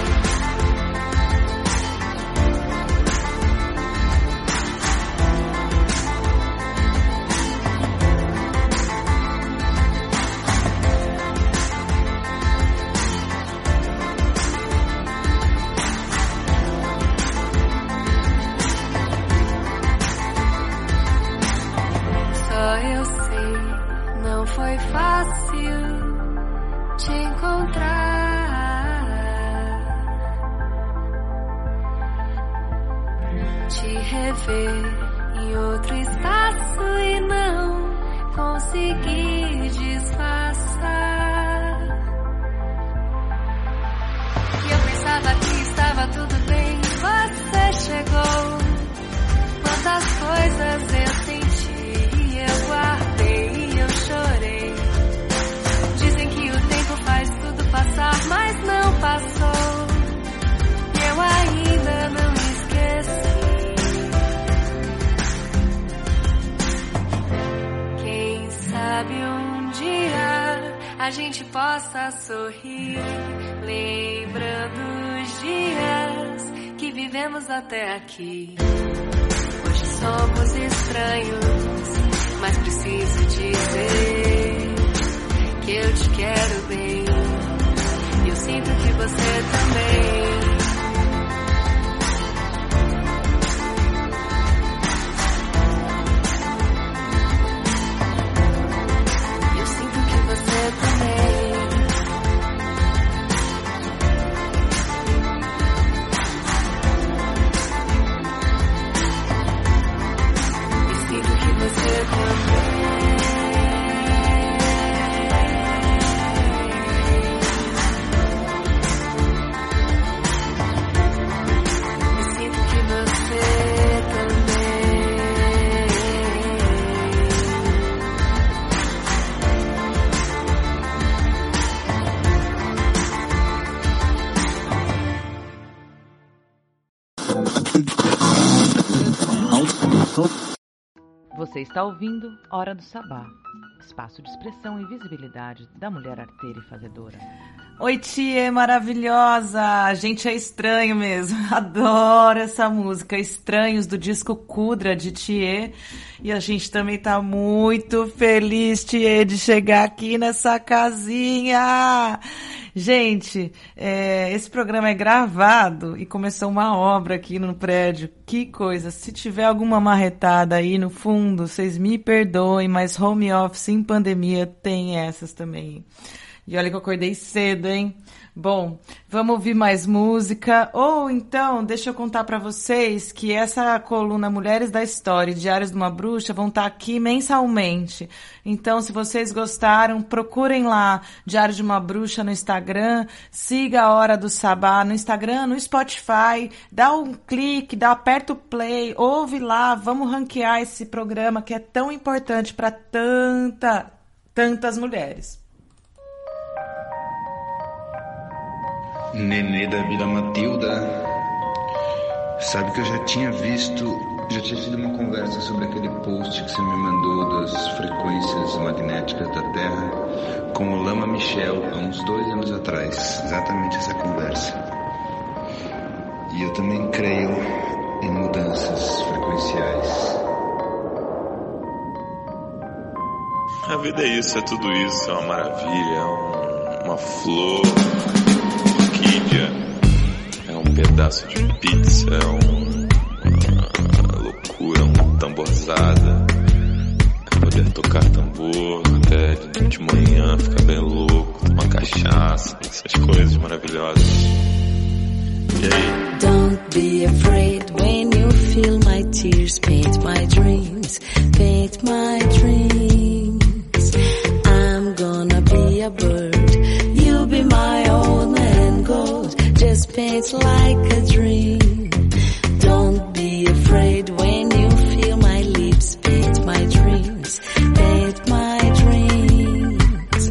Até está ouvindo Hora do Sabá, espaço de expressão e visibilidade da mulher arteira e fazedora. Oi, tia maravilhosa! A gente é estranho mesmo. Adoro essa música. Estranhos do disco Kudra de Thier. E a gente também tá muito feliz, Thier, de chegar aqui nessa casinha. Gente, é, esse programa é gravado e começou uma obra aqui no prédio. Que coisa! Se tiver alguma marretada aí no fundo, vocês me perdoem, mas home office em pandemia tem essas também. E olha que eu acordei cedo, hein? Bom, vamos ouvir mais música. Ou então, deixa eu contar pra vocês que essa coluna Mulheres da História e Diários de uma Bruxa vão estar aqui mensalmente. Então, se vocês gostaram, procurem lá Diário de uma Bruxa no Instagram, siga a Hora do Sabá no Instagram, no Spotify, dá um clique, dá aperta o play, ouve lá, vamos ranquear esse programa que é tão importante para tanta, tantas mulheres. Nenê da Vila Matilda. Sabe que eu já tinha visto, já tinha tido uma conversa sobre aquele post que você me mandou das frequências magnéticas da Terra com o Lama Michel há uns dois anos atrás. Exatamente essa conversa. E eu também creio em mudanças frequenciais. A vida é isso, é tudo isso, é uma maravilha, é um- uma flor, orquídea, é um pedaço de pizza, é um- uma loucura, um tamborzada, é poder tocar tambor até de manhã, ficar bem louco, tomar cachaça, essas coisas maravilhosas. E aí? Don't be afraid when you feel my tears. Paint my dreams, paint my dreams. Paint like a dream. Don't be afraid when you feel my lips. Paint my dreams, paint my dreams.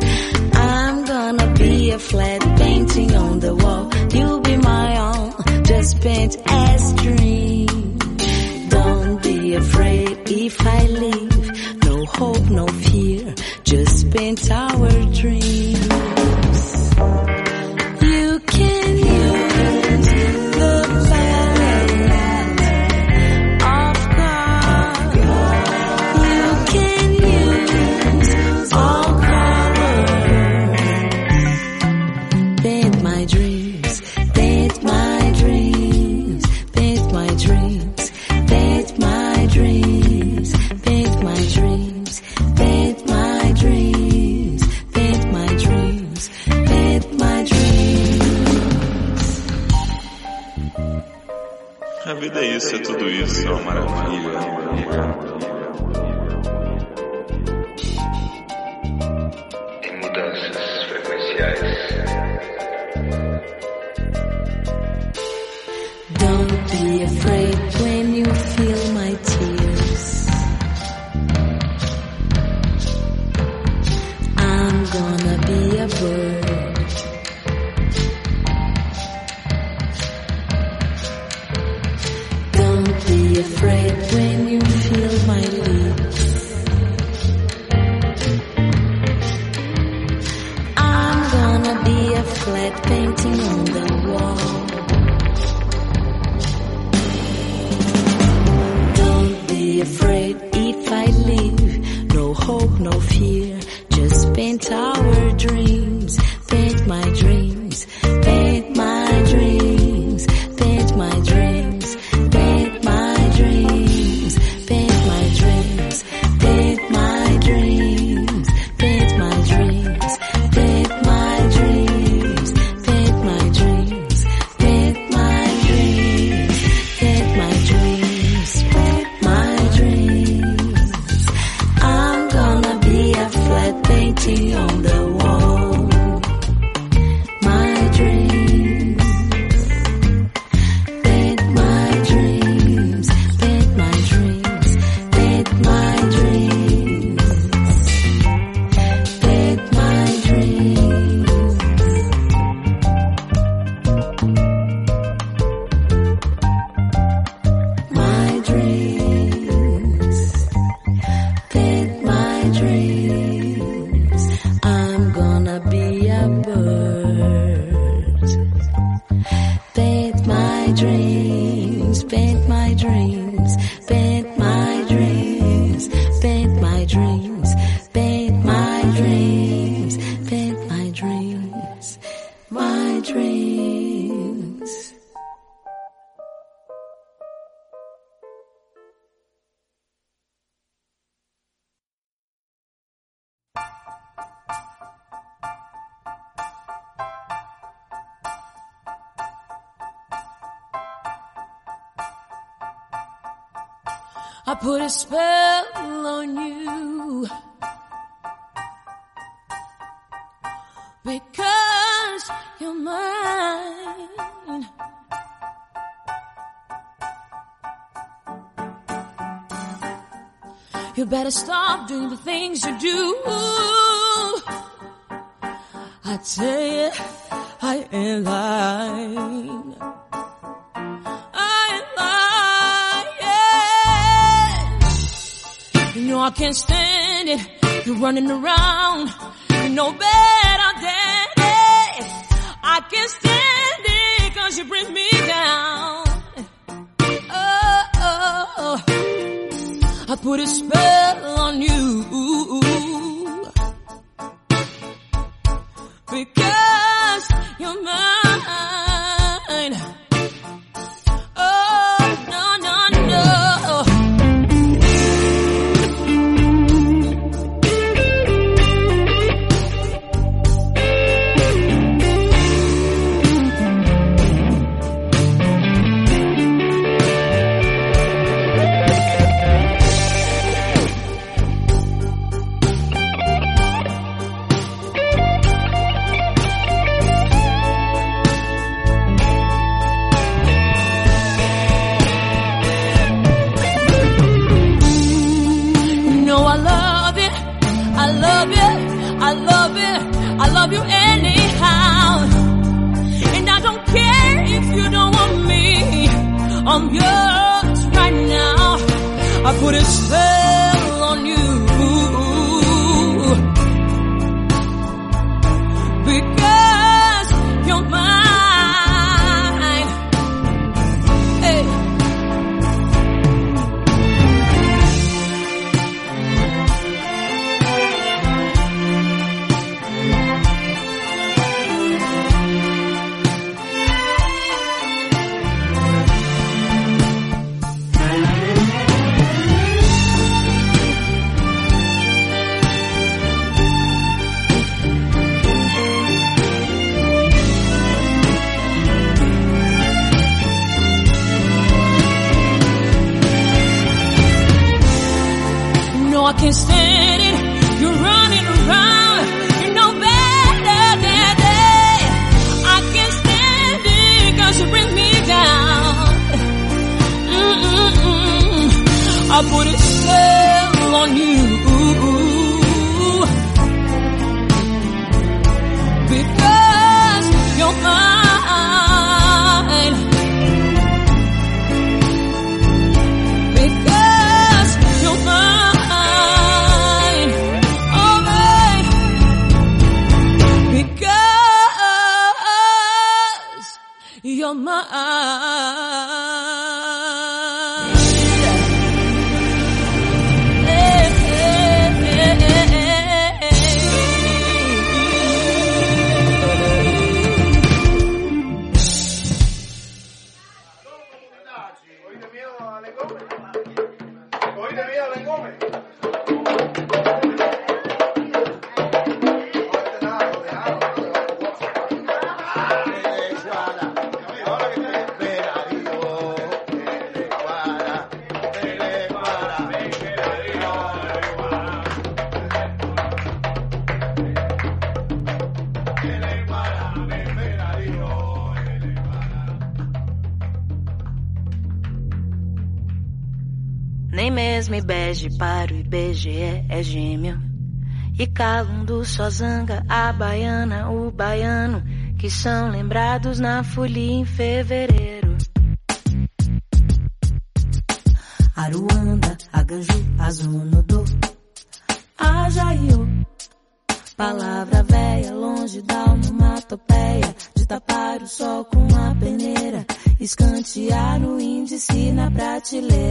I'm gonna be a flat painting on the wall. You'll be my own, just paint as dream. Don't be afraid if I leave. No hope, no fear, just paint our dreams. put a spell on you. Because you're mine. You better stop doing the things you do. I tell you, I ain't lying. I can't stand it. You're running around. You know better than it. I can't stand it cause you bring me down. Oh, oh, oh. I put a spell on you. my eyes. De para o IBGE é gêmeo. E Calundu, Sozanga, a baiana, o baiano, que são lembrados na folia em fevereiro. Aruanda, Aganju, Azunodô, Ajaio, Palavra velha, longe da onomatopeia, de tapar o sol com a peneira, escantear no índice na prateleira.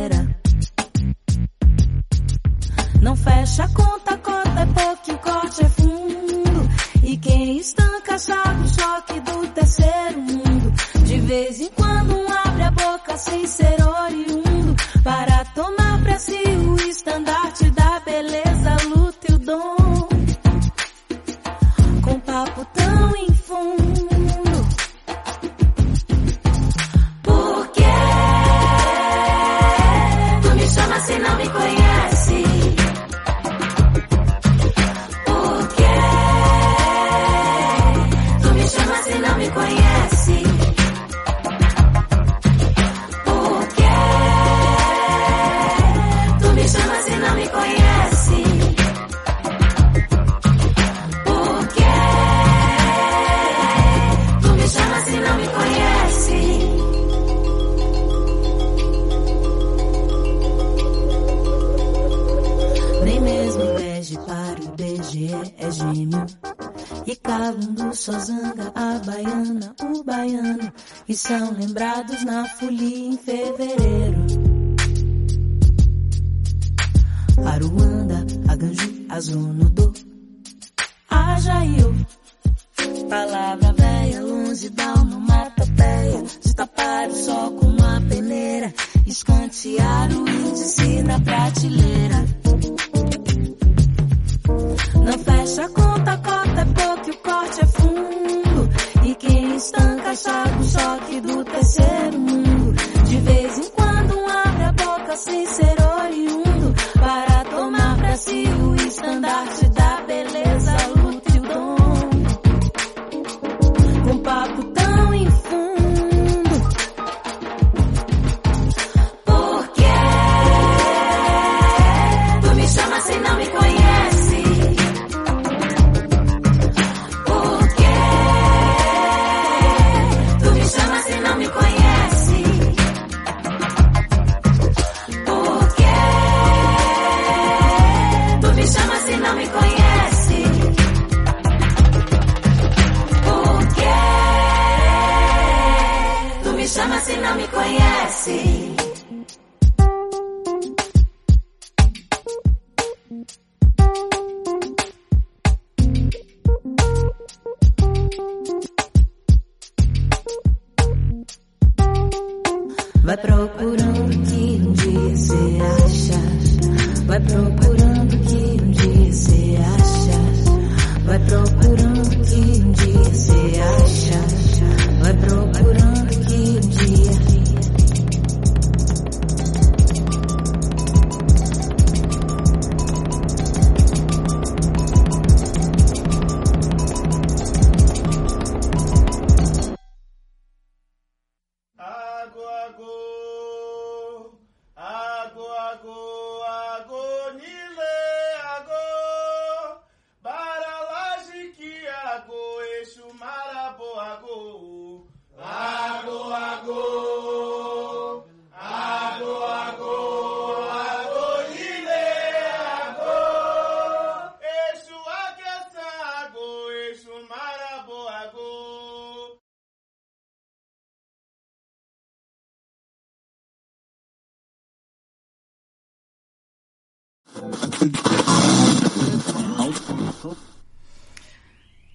procura.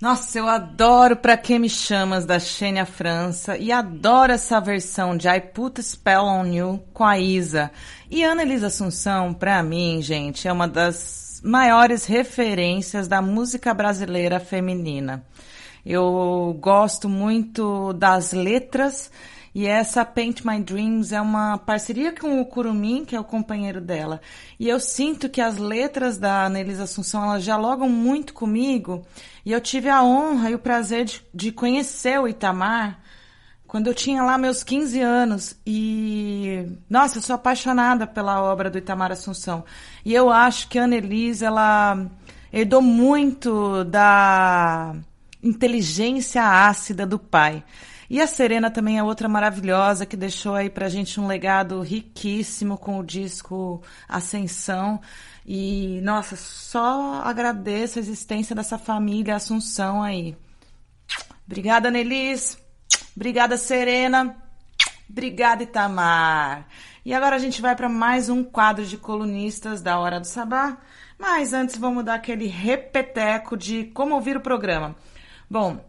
Nossa, eu adoro Pra Que Me Chamas, da Xenia França, e adoro essa versão de I Put a Spell on You com a Isa. E Ana Elisa Assunção, pra mim, gente, é uma das maiores referências da música brasileira feminina. Eu gosto muito das letras e essa Paint My Dreams é uma parceria com o Curumim, que é o companheiro dela. E eu sinto que as letras da Anelisa Assunção, elas dialogam muito comigo e eu tive a honra e o prazer de, de conhecer o Itamar quando eu tinha lá meus 15 anos e nossa, eu sou apaixonada pela obra do Itamar Assunção. E eu acho que a Annelise ela herdou muito da inteligência ácida do pai. E a Serena também é outra maravilhosa que deixou aí pra gente um legado riquíssimo com o disco Ascensão. E, nossa, só agradeço a existência dessa família Assunção aí. Obrigada, Nelis. Obrigada, Serena. Obrigada, Itamar. E agora a gente vai para mais um quadro de colunistas da Hora do Sabá. Mas antes vamos dar aquele repeteco de como ouvir o programa. Bom,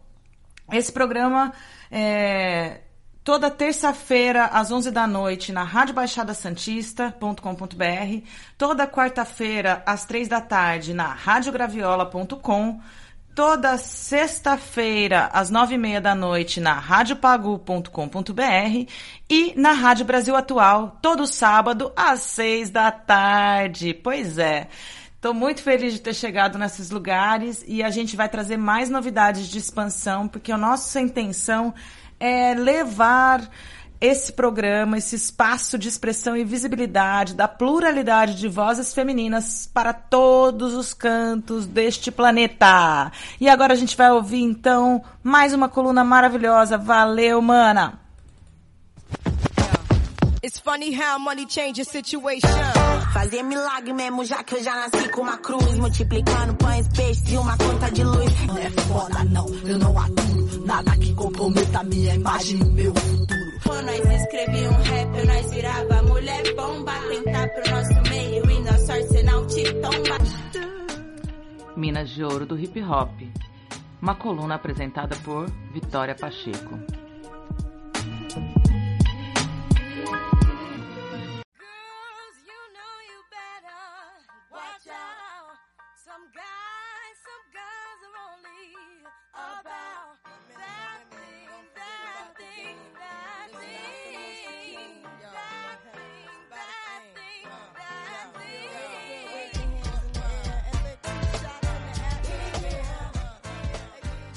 esse programa é toda terça-feira às 11 da noite na radiobaixadasantista.com.br, toda quarta-feira às 3 da tarde na radiograviola.com, toda sexta-feira às 9h30 da noite na radiopagu.com.br e na Rádio Brasil Atual, todo sábado às 6 da tarde. Pois é. Estou muito feliz de ter chegado nesses lugares e a gente vai trazer mais novidades de expansão, porque a nossa intenção é levar esse programa, esse espaço de expressão e visibilidade da pluralidade de vozes femininas para todos os cantos deste planeta. E agora a gente vai ouvir então mais uma coluna maravilhosa. Valeu, mana! It's funny how money changes situation. Fazer milagre mesmo, já que eu já nasci com uma cruz. Multiplicando pães, peixes e uma conta de luz. Não é foda, não, eu não aturo. Nada que comprometa minha imagem e meu futuro. Quando nós escrevi um rap, nós virava mulher bomba. Tentar pro nosso meio e nosso arsenal te tomba. Minas de Ouro do Hip Hop. Uma coluna apresentada por Vitória Pacheco.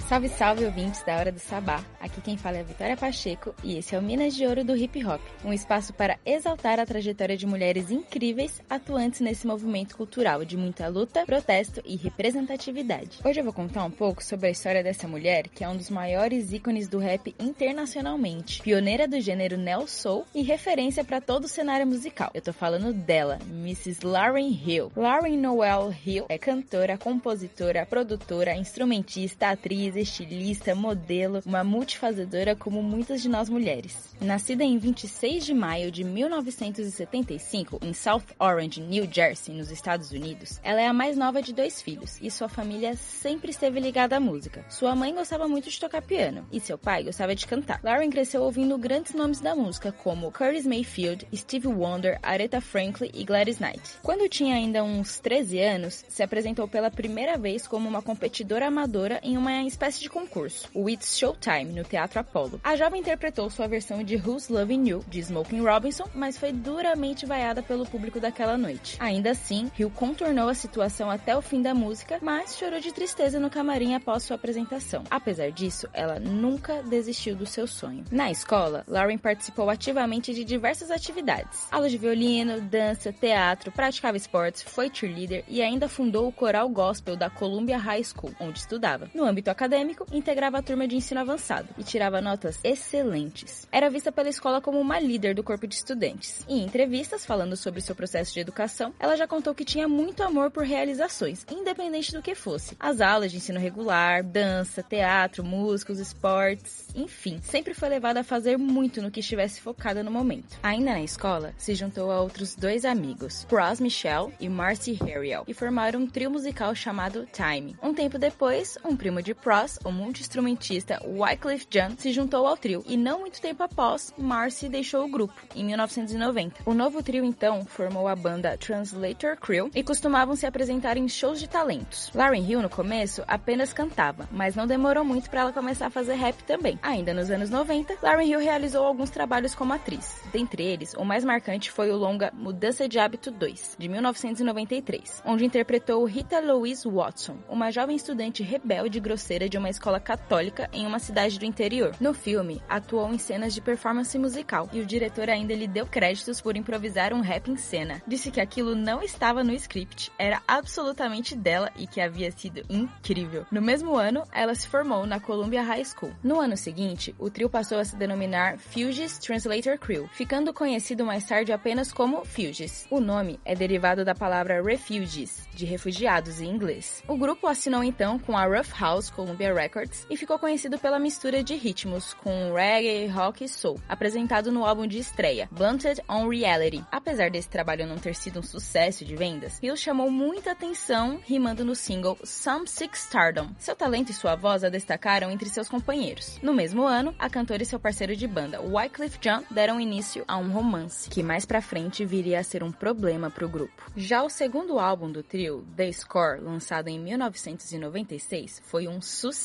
Salve, salve, ouvintes da Hora do Sabá. Aqui quem fala é a Vitória Pacheco e esse é o Minas de Ouro do Hip Hop, um espaço para exaltar a trajetória de mulheres incríveis atuantes nesse movimento cultural de muita luta, protesto e representatividade. Hoje eu vou contar um pouco sobre a história dessa mulher, que é um dos maiores ícones do rap internacionalmente, pioneira do gênero neo soul e referência para todo o cenário musical. Eu tô falando dela, Mrs. Lauren Hill. Lauren Noel Hill é cantora, compositora, produtora, instrumentista, atriz, estilista, modelo, uma multifazedora como muitas de nós mulheres. Nascida em 26 de maio de 1975 em South Orange, New Jersey, nos Estados Unidos, ela é a mais nova de dois filhos e sua família sempre esteve ligada à música. Sua mãe gostava muito de tocar piano e seu pai gostava de cantar. Lauren cresceu ouvindo grandes nomes da música como Curtis Mayfield, Stevie Wonder, Aretha Franklin e Gladys Knight. Quando tinha ainda uns 13 anos, se apresentou pela primeira vez como uma competidora amadora em uma espécie de concurso, o It's Showtime, no Teatro Apollo. A jovem interpretou sua versão de Who's Loving You, de Smoking Robinson, mas foi duramente vaiada pelo público daquela noite. Ainda assim, Hill contornou a situação até o fim da música, mas chorou de tristeza no camarim após sua apresentação. Apesar disso, ela nunca desistiu do seu sonho. Na escola, Lauren participou ativamente de diversas atividades. Aulas de violino, dança, teatro, praticava esportes, foi cheerleader e ainda fundou o coral gospel da Columbia High School, onde estudava. No âmbito acadêmico, integrava a turma de ensino avançado e tirava notas excelentes. Era vista pela escola como uma líder do corpo de estudantes. Em entrevistas falando sobre seu processo de educação, ela já contou que tinha muito amor por realizações, independente do que fosse. As aulas de ensino regular, dança, teatro, músicos, esportes, enfim, sempre foi levada a fazer muito no que estivesse focada no momento. Ainda na escola, se juntou a outros dois amigos, Pros Michelle e Marcy Harriel, e formaram um trio musical chamado Time. Um tempo depois, um primo de Pros, o multi-instrumentista Wycliffe Jean, se juntou ao trio, e não muito tempo após, Marcy deixou o grupo, em 1990. O novo trio, então, formou a banda Translator Crew e costumavam se apresentar em shows de talentos. Lauren Hill, no começo, apenas cantava, mas não demorou muito para ela começar a fazer rap também. Ainda nos anos 90, Lauren Hill realizou alguns trabalhos como atriz. Dentre eles, o mais marcante foi o longa Mudança de Hábito 2, de 1993, onde interpretou Rita Louise Watson, uma jovem estudante rebelde e grosseira de uma escola católica em uma cidade do interior. No filme, atuou em cenas de performance musical e o diretor ainda lhe deu créditos por improvisar um rap em cena. Disse que aquilo não estava no script, era absolutamente dela e que havia sido incrível. No mesmo ano, ela se formou na Columbia High School. No ano seguinte, o trio passou a se denominar Fugees Translator Crew, ficando conhecido mais tarde apenas como Fugees. O nome é derivado da palavra refugees, de refugiados em inglês. O grupo assinou então com a Rough House Columbia Records e ficou conhecido pela mistura de ritmos com reggae, rock e soul, apresentado no álbum de estreia, Blunted on Reality. Apesar desse trabalho não ter sido um sucesso de vendas, Hill chamou muita atenção rimando no single Some Six Stardom. Seu talento e sua voz a destacaram entre seus companheiros. No mesmo ano, a cantora e seu parceiro de banda, Wycliffe Jean, deram início a um romance, que mais pra frente viria a ser um problema pro grupo. Já o segundo álbum do trio, The Score, lançado em 1996, foi um sucesso,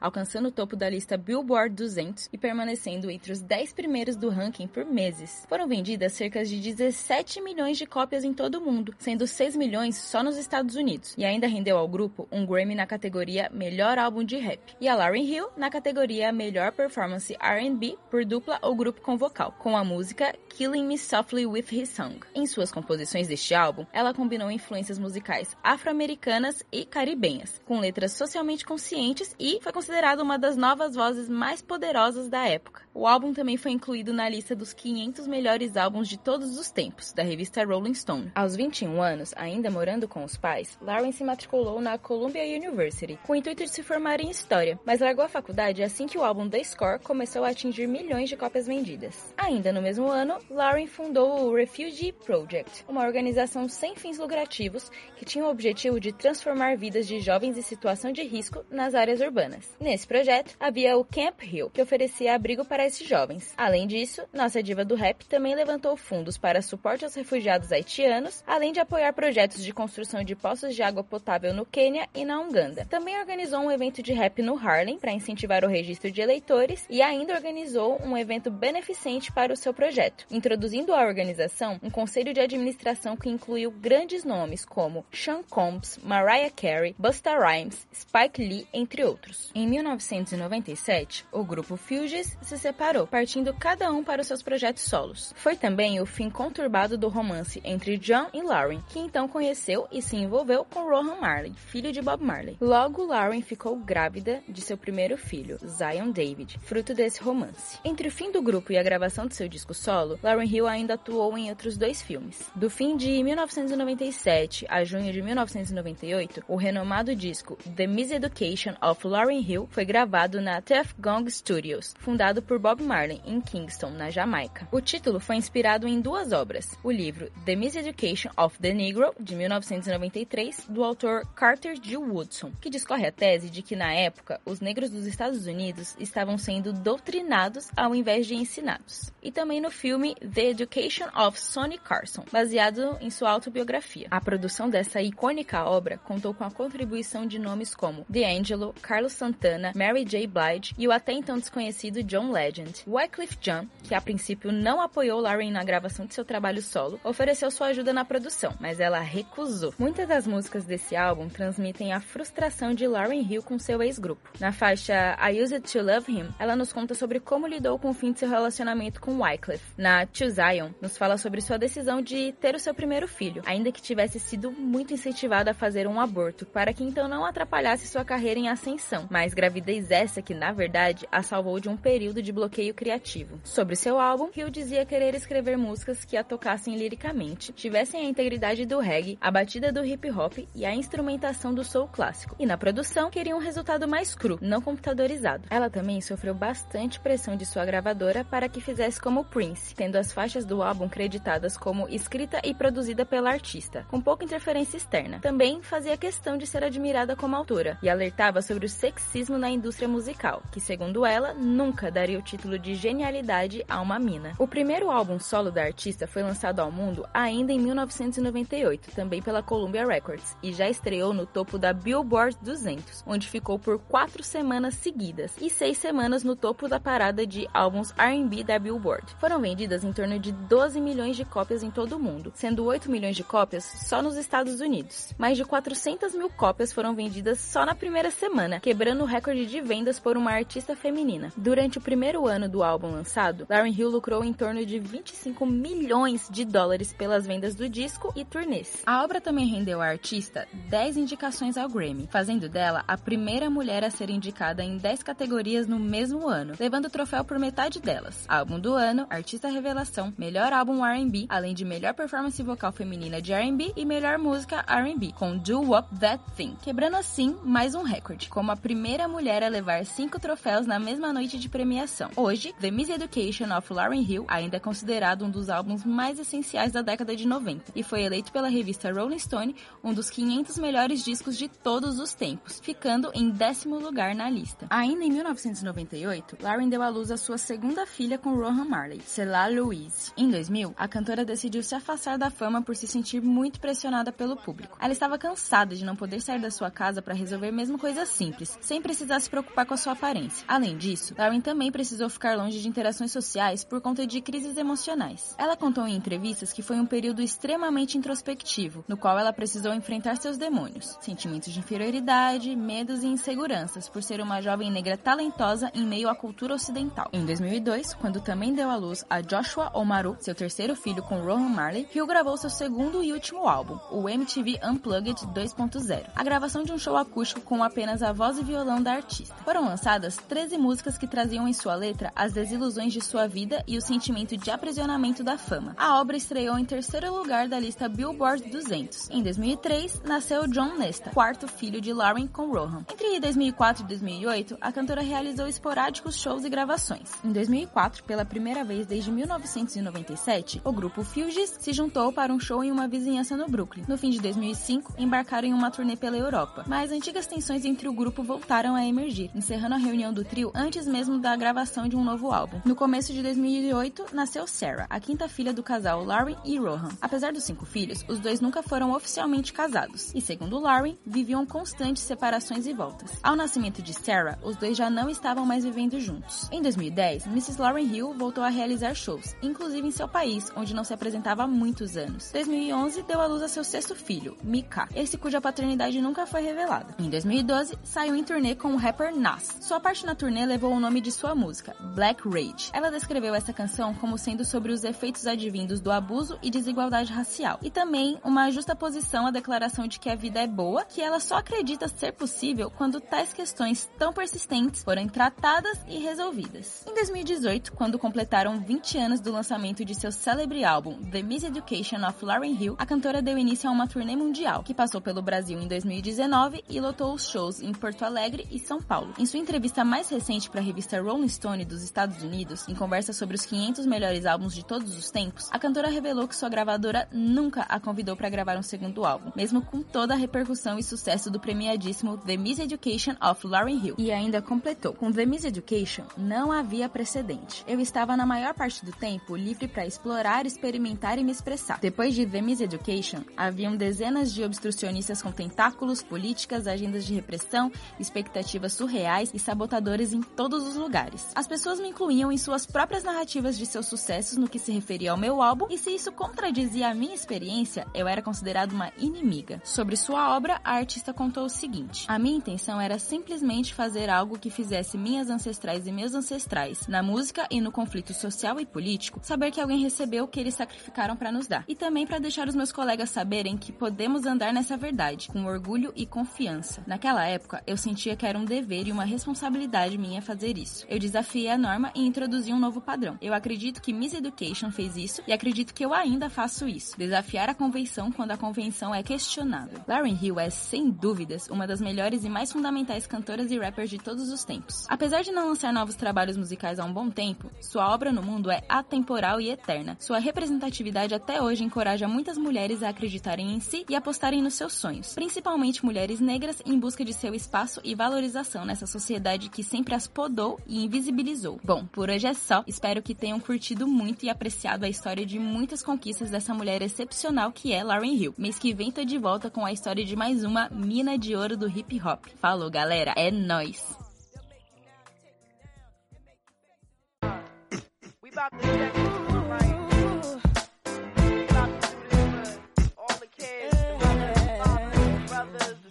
alcançando o topo da lista Billboard 200 e permanecendo entre os 10 primeiros do ranking por meses. Foram vendidas cerca de 17 milhões de cópias em todo o mundo, sendo 6 milhões só nos Estados Unidos, e ainda rendeu ao grupo um Grammy na categoria Melhor Álbum de Rap, e a Lauryn Hill na categoria Melhor Performance R&B por dupla ou grupo com vocal, com a música Killing Me Softly With His Song. Em suas composições deste álbum, ela combinou influências musicais afro-americanas e caribenhas, com letras socialmente conscientes e foi considerada uma das novas vozes mais poderosas da época. O álbum também foi incluído na lista dos 500 melhores álbuns de todos os tempos, da revista Rolling Stone. Aos 21 anos, ainda morando com os pais, Lauren se matriculou na Columbia University, com o intuito de se formar em História, mas largou a faculdade assim que o álbum The Score começou a atingir milhões de cópias vendidas. Ainda no mesmo ano, Lauren fundou o Refugee Project, uma organização sem fins lucrativos que tinha o objetivo de transformar vidas de jovens em situação de risco nas áreas urbanas. Nesse projeto, havia o Camp Hill, que oferecia abrigo para esses jovens. Além disso, nossa diva do rap também levantou fundos para suporte aos refugiados haitianos, além de apoiar projetos de construção de poços de água potável no Quênia e na Uganda. Também organizou um evento de rap no Harlem para incentivar o registro de eleitores e ainda organizou um evento beneficente para o seu projeto, introduzindo à organização um conselho de administração que incluiu grandes nomes como Sean Combs, Mariah Carey, Busta Rhymes, Spike Lee, entre outros. Em 1997, o grupo Fugees se separou, partindo cada um para os seus projetos solos. Foi também o fim conturbado do romance entre John e Lauren, que então conheceu e se envolveu com Rohan Marley, filho de Bob Marley. Logo, Lauren ficou grávida de seu primeiro filho, Zion David, fruto desse romance. Entre o fim do grupo e a gravação de seu disco solo, Lauren Hill ainda atuou em outros dois filmes. Do fim de 1997 a junho de 1998, o renomado disco The Miseducation of Lauren Hill foi gravado na Tuff Gong Studios, fundado por Bob Marley em Kingston, na Jamaica. O título foi inspirado em duas obras: o livro The Miseducation of the Negro, de 1993, do autor Carter G. Woodson, que discorre a tese de que na época os negros dos Estados Unidos estavam sendo doutrinados ao invés de ensinados. E também no filme The Education of Sonny Carson, baseado em sua autobiografia. A produção dessa icônica obra contou com a contribuição de nomes como D'Angelo, Carlos Santana, Mary J. Blige e o até então desconhecido John Legend. Wycliffe Jean, que a princípio não apoiou Lauren na gravação de seu trabalho solo, ofereceu sua ajuda na produção, mas ela recusou. Muitas das músicas desse álbum transmitem a frustração de Lauren Hill com seu ex-grupo. Na faixa I Used to Love Him, ela nos conta sobre como lidou com o fim de seu relacionamento com Wycliffe. Na To Zion, nos fala sobre sua decisão de ter o seu primeiro filho, ainda que tivesse sido muito incentivada a fazer um aborto, para que então não atrapalhasse sua carreira em ascensão, mas gravidez essa que, na verdade, a salvou de um período de bloqueio criativo. Sobre seu álbum, Hill dizia querer escrever músicas que a tocassem liricamente, tivessem a integridade do reggae, a batida do hip hop e a instrumentação do soul clássico. E na produção, queria um resultado mais cru, não computadorizado. Ela também sofreu bastante pressão de sua gravadora para que fizesse como Prince, tendo as faixas do álbum creditadas como escrita e produzida pela artista, com pouca interferência externa. Também fazia questão de ser admirada como autora e alertava sobre o sexismo na indústria musical, que, segundo ela, nunca daria o título de genialidade a uma mina. O primeiro álbum solo da artista foi lançado ao mundo ainda em 1998, também pela Columbia Records, e já estreou no topo da Billboard 200, onde ficou por quatro semanas seguidas e seis semanas no topo da parada de álbuns R&B da Billboard. Foram vendidas em torno de 12 milhões de cópias em todo o mundo, sendo 8 milhões de cópias só nos Estados Unidos. Mais de 400 mil cópias foram vendidas só na primeira semana quebrando o recorde de vendas por uma artista feminina. Durante o primeiro ano do álbum lançado, Lauryn Hill lucrou em torno de 25 milhões de dólares pelas vendas do disco e turnês. A obra também rendeu à artista 10 indicações ao Grammy, fazendo dela a primeira mulher a ser indicada em 10 categorias no mesmo ano, levando o troféu por metade delas. Álbum do ano, artista revelação, melhor álbum R&B, além de melhor performance vocal feminina de R&B e melhor música R&B, com Do Up That Thing, quebrando assim mais um recorde, como a primeira mulher a levar cinco troféus na mesma noite de premiação. Hoje, The Miss Education of Lauryn Hill ainda é considerado um dos álbuns mais essenciais da década de 90 e foi eleito pela revista Rolling Stone um dos 500 melhores discos de todos os tempos, ficando em décimo lugar na lista. Ainda em 1998, Lauren deu à luz a sua segunda filha com Rohan Marley, Cela Louise. Em 2000, a cantora decidiu se afastar da fama por se sentir muito pressionada pelo público. Ela estava cansada de não poder sair da sua casa para resolver mesmo coisas simples, sem precisar se preocupar com a sua aparência. Além disso, Lauren também precisou ficar longe de interações sociais por conta de crises emocionais. Ela contou em entrevistas que foi um período extremamente introspectivo, no qual ela precisou enfrentar seus demônios, sentimentos de inferioridade, medos e inseguranças por ser uma jovem negra talentosa em meio à cultura ocidental. Em 2002, quando também deu à luz a Joshua Omaru, seu terceiro filho com Rohan Marley, Hill gravou seu segundo e último álbum, o MTV Unplugged 2.0. A gravação de um show acústico com apenas a voz e violão da artista. Foram lançadas 13 músicas que traziam em sua letra as desilusões de sua vida e o sentimento de aprisionamento da fama. A obra estreou em terceiro lugar da lista Billboard 200. Em 2003, nasceu John Nesta, quarto filho de Lauren com Rohan. Entre 2004 e 2008, a cantora realizou esporádicos shows e gravações. Em 2004, pela primeira vez desde 1997, o grupo Fugees se juntou para um show em uma vizinhança no Brooklyn. No fim de 2005, embarcaram em uma turnê pela Europa, mas antigas tensões entre o grupo voltaram a emergir, encerrando a reunião do trio antes mesmo da gravação de um novo álbum. No começo de 2008, nasceu Sarah, a quinta filha do casal Lauren e Rohan. Apesar dos cinco filhos, os dois nunca foram oficialmente casados, e segundo Lauren, viviam constantes separações e voltas. Ao nascimento de Sarah, os dois já não estavam mais vivendo juntos. Em 2010, Mrs. Lauren Hill voltou a realizar shows, inclusive em seu país, onde não se apresentava há muitos anos. Em 2011, deu à luz a seu sexto filho, Mika, esse cuja paternidade nunca foi revelada. Em 2012, saiu em turnê com o rapper Nas. Sua parte na turnê levou o nome de sua música, Black Rage. Ela descreveu essa canção como sendo sobre os efeitos advindos do abuso e desigualdade racial, e também uma justa posição à declaração de que a vida é boa, que ela só acredita ser possível quando tais questões tão persistentes forem tratadas e resolvidas. Em 2018, quando completaram 20 anos do lançamento de seu célebre álbum The Miss Education of Lauryn Hill, a cantora deu início a uma turnê mundial, que passou pelo Brasil em 2019 e lotou os shows em Porto Alegre e São Paulo. Em sua entrevista mais recente para a revista Rolling Stone dos Estados Unidos, em conversa sobre os 500 melhores álbuns de todos os tempos, a cantora revelou que sua gravadora nunca a convidou para gravar um segundo álbum, mesmo com toda a repercussão e sucesso do premiadíssimo The Miss Education of Lauryn Hill. E ainda completou: com The Miss Education não havia precedente. Eu estava na maior parte do tempo livre para explorar, experimentar e me expressar. Depois de The Miss Education, haviam dezenas de obstrucionistas com tentáculos, políticas, agendas de repressão, expectativas surreais e sabotadores em todos os lugares. As pessoas me incluíam em suas próprias narrativas de seus sucessos no que se referia ao meu álbum, e se isso contradizia a minha experiência, eu era considerado uma inimiga. Sobre sua obra, a artista contou o seguinte: A minha intenção era simplesmente fazer algo que fizesse minhas ancestrais e meus ancestrais, na música e no conflito social e político, saber que alguém recebeu o que eles sacrificaram para nos dar. E também para deixar os meus colegas saberem que podemos andar nessa verdade, com orgulho e confiança. Naquela época, eu sentia que era um dever e uma responsabilidade minha fazer isso. Eu desafiei a norma e introduzi um novo padrão. Eu acredito que Miss Education fez isso e acredito que eu ainda faço isso. Desafiar a convenção quando a convenção é questionável. Lauren Hill é, sem dúvidas, uma das melhores e mais fundamentais cantoras e rappers de todos os tempos. Apesar de não lançar novos trabalhos musicais há um bom tempo, sua obra no mundo é atemporal e eterna. Sua representatividade até hoje encoraja muitas mulheres a acreditarem em si e apostarem nos seus sonhos, principalmente mulheres negras em busca de seu espaço e valorização nessa sociedade que sempre as podou e invisibilizou. Bom, por hoje é só. Espero que tenham curtido muito e apreciado a história de muitas conquistas dessa mulher excepcional que é Lauren Hill. Mês que vem tô de volta com a história de mais uma mina de ouro do hip hop. Falou, galera, é nóis!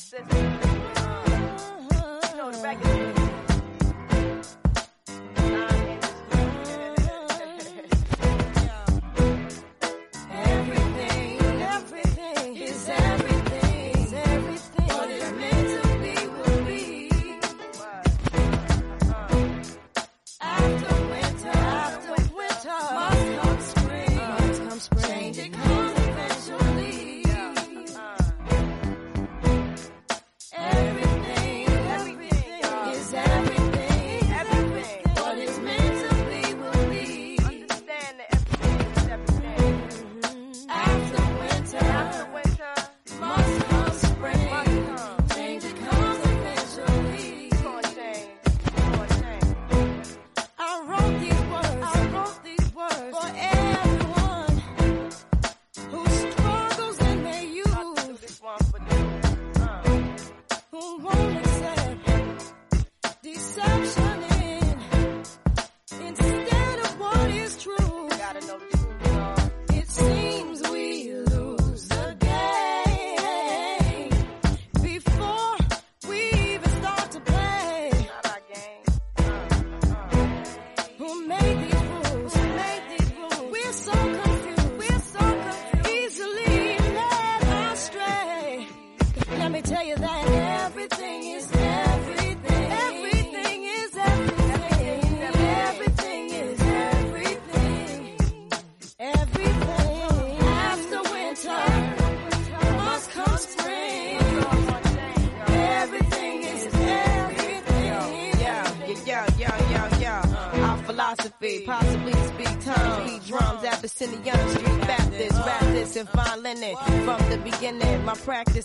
Sisters. know,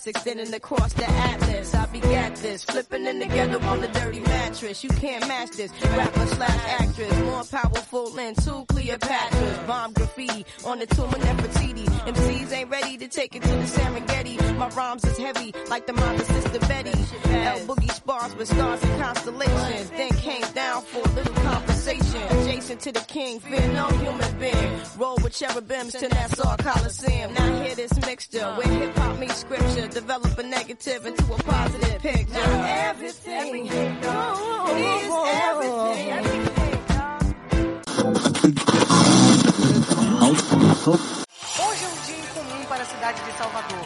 practice extending across the atlas. I begat this, flipping in together on the dirty mattress. You can't match this. Rapper slash actress, more powerful than two Cleopatras. Bomb graffiti on the tomb of Nefertiti. MCs ain't ready to take it to the Serengeti. My rhymes is heavy, like the mother sister Betty. L Boogie spars with stars and constellations. Then came down for a little conversation. Adjacent to the king, fear no human being. Roll with cherubims to Nassau Coliseum. Now hear this mixture where hip hop negative into a positive picture. Now everything, oh, is everything. Hoje é um dia incomum para a cidade de Salvador.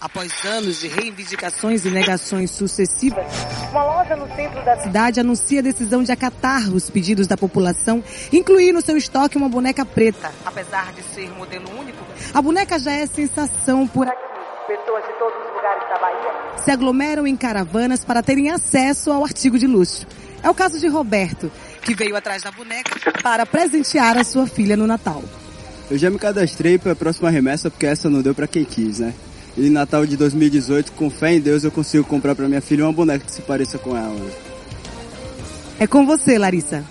Após anos de reivindicações e negações sucessivas, uma loja no centro da cidade anuncia a decisão de acatar os pedidos da população, incluir no seu estoque uma boneca preta. Apesar de ser modelo único, a boneca já é sensação por aqui. Pessoas de todos os lugares da Bahia se aglomeram em caravanas para terem acesso ao artigo de luxo. É o caso de Roberto, que veio atrás da boneca para presentear a sua filha no Natal. Eu já me cadastrei para a próxima remessa porque essa não deu para quem quis, né? E Natal de 2018, com fé em Deus, eu consigo comprar para minha filha uma boneca que se pareça com ela. É com você, Larissa.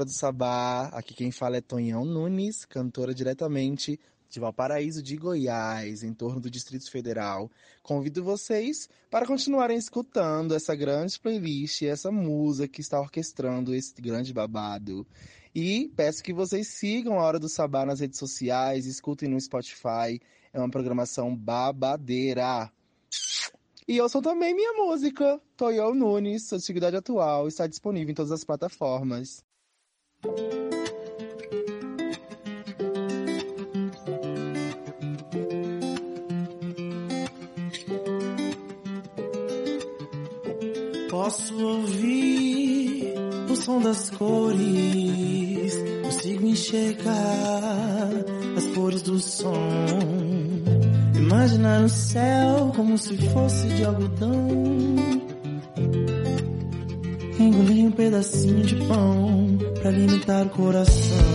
Hora do Sabá. Aqui quem fala é Tonhão Nunes, cantora diretamente de Valparaíso de Goiás, em torno do Distrito Federal. Convido vocês para continuarem escutando essa grande playlist, essa musa que está orquestrando esse grande babado. E peço que vocês sigam a Hora do Sabá nas redes sociais, escutem no Spotify. É uma programação babadeira. E ouçam também minha música, Toyo Nunes, Antiguidade Atual, está disponível em todas as plataformas. Posso ouvir o som das cores, consigo enxergar as cores do som. Imaginar o céu como se fosse de algodão. Engolir um pedacinho de pão pra alimentar o coração.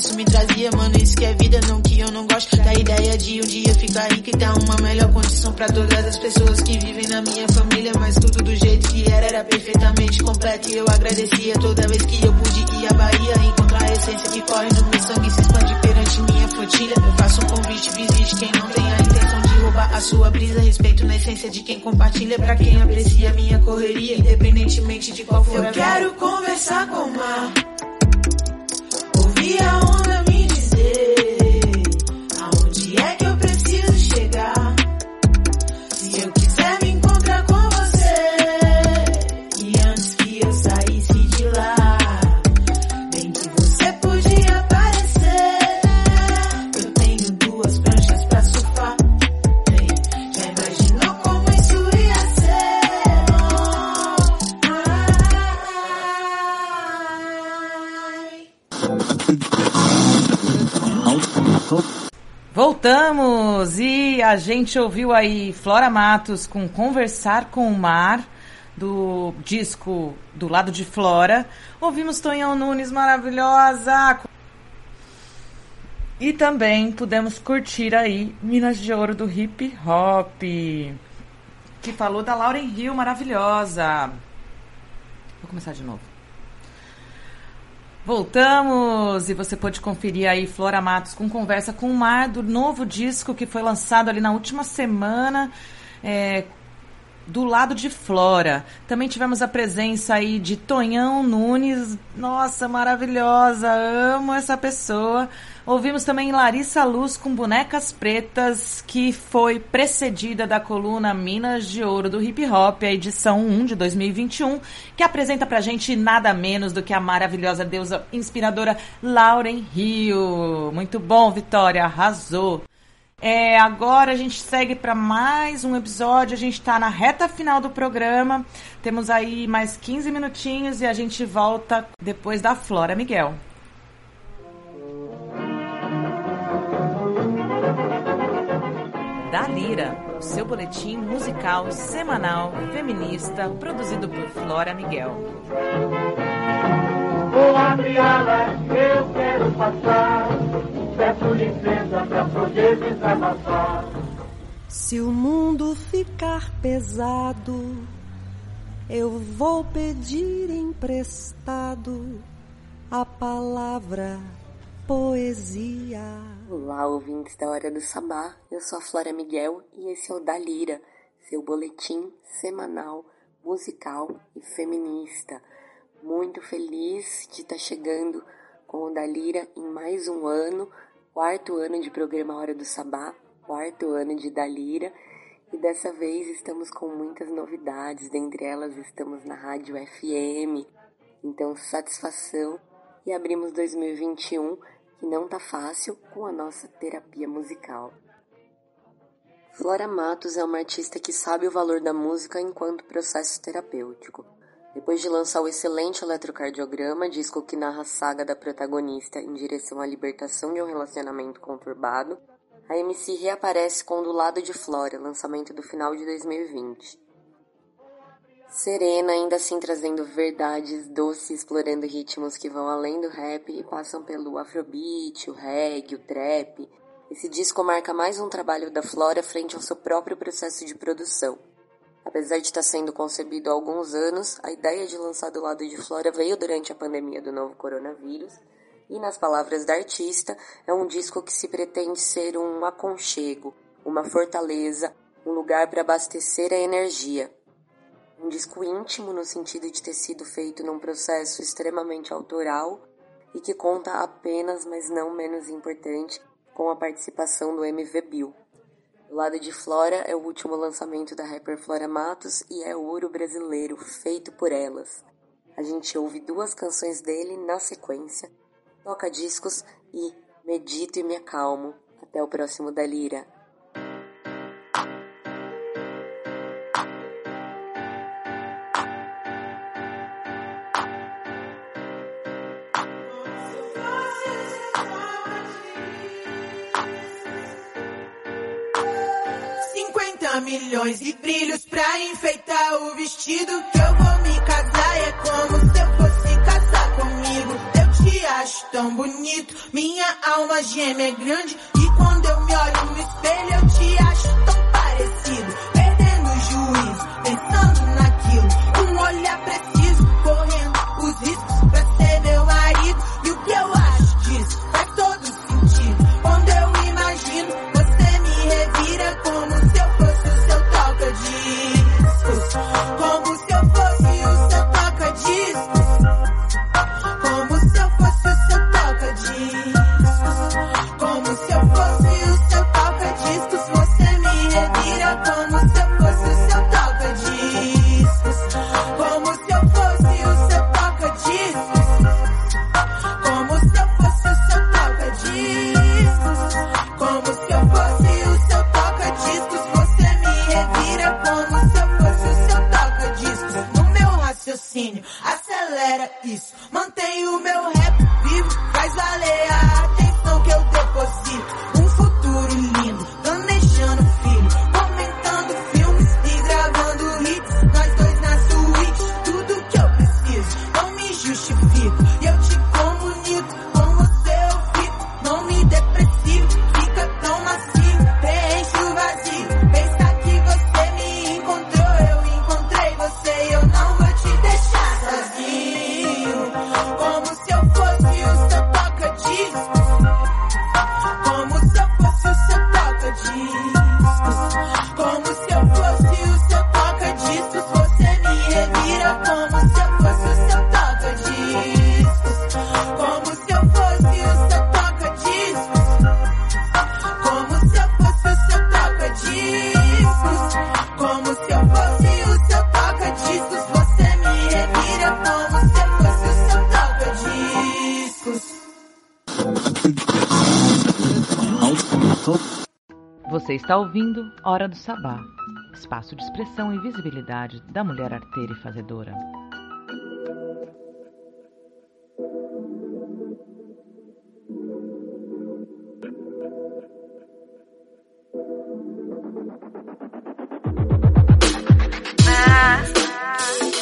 Isso me trazia, mano. Isso que é vida, não que eu não gosto da ideia de um dia ficar rico e ter uma melhor condição pra todas as pessoas que vivem na minha família. Mas tudo do jeito que era, era perfeitamente completo. E eu agradecia toda vez que eu pude ir à Bahia. Encontrar a essência que corre no meu sangue, se expande perante minha flotilha. Eu faço um convite, visite quem não tem a intenção de roubar a sua brisa. Respeito na essência de quem compartilha, pra quem aprecia a minha correria, independentemente de qual for a Eu quero conversar com o mar. Ouvir a onda me dizer aonde é que eu preciso Voltamos e a gente ouviu aí Flora Matos com Conversar com o Mar do disco do lado de Flora. Ouvimos Tonhão Nunes maravilhosa. E também pudemos curtir aí Minas de Ouro do Hip Hop, que falou da Lauren Hill maravilhosa. Vou começar de novo. Voltamos e você pode conferir aí Flora Matos com conversa com o Mar do novo disco que foi lançado ali na última semana. é, do lado de Flora. Também tivemos a presença aí de Tonhão Nunes. Nossa, maravilhosa. Amo essa pessoa. Ouvimos também Larissa Luz com Bonecas Pretas, que foi precedida da coluna Minas de Ouro do Hip Hop, a edição 1 de 2021, que apresenta pra gente nada menos do que a maravilhosa deusa inspiradora Lauren Hill. Muito bom, Vitória, arrasou. É, agora a gente segue para mais um episódio. A gente está na reta final do programa. Temos aí mais 15 minutinhos e a gente volta depois da Flora Miguel. Da Lira, o seu boletim musical semanal feminista produzido por Flora Miguel. Vou abrir alas, eu quero passar. Peço licença pra poder desabafar. Se o mundo ficar pesado, eu vou pedir emprestado a palavra poesia. Olá, ouvintes da Hora do Sabá. Eu sou a Flora Miguel e esse é o Da Lira, seu boletim semanal, musical e feminista. Muito feliz de estar chegando com o Da Lira em mais um ano, quarto ano de programa Hora do Sabá, quarto ano de Dalira, e dessa vez estamos com muitas novidades, dentre elas estamos na Rádio FM, então satisfação e abrimos 2021, que não tá fácil, com a nossa terapia musical. Flora Matos é uma artista que sabe o valor da música enquanto processo terapêutico. Depois de lançar o excelente Eletrocardiograma, disco que narra a saga da protagonista em direção à libertação de um relacionamento conturbado, a MC reaparece com Do Lado de Flora, lançamento do final de 2020. Serena, ainda assim trazendo verdades doces, explorando ritmos que vão além do rap e passam pelo afrobeat, o reggae, o trap. Esse disco marca mais um trabalho da Flora frente ao seu próprio processo de produção. Apesar de estar sendo concebido há alguns anos, a ideia de lançar do lado de Flora veio durante a pandemia do novo coronavírus e, nas palavras da artista, é um disco que se pretende ser um aconchego, uma fortaleza, um lugar para abastecer a energia. Um disco íntimo no sentido de ter sido feito num processo extremamente autoral e que conta apenas, mas não menos importante, com a participação do MV Bill. O lado de Flora é o último lançamento da rapper Flora Matos e é ouro brasileiro feito por elas. A gente ouve duas canções dele na sequência, toca discos e medito e me acalmo. Até o próximo da milhões de brilhos pra enfeitar o vestido que eu vou me casar. É como se eu fosse casar comigo. Eu te acho tão bonito, minha alma gêmea é grande. E quando eu me olho no espelho, eu te acho tão parecido. Perdendo o juízo, pensando naquilo. Um olhar preciso, está ouvindo Hora do Sabá, espaço de expressão e visibilidade da mulher arteira e fazedora. Eu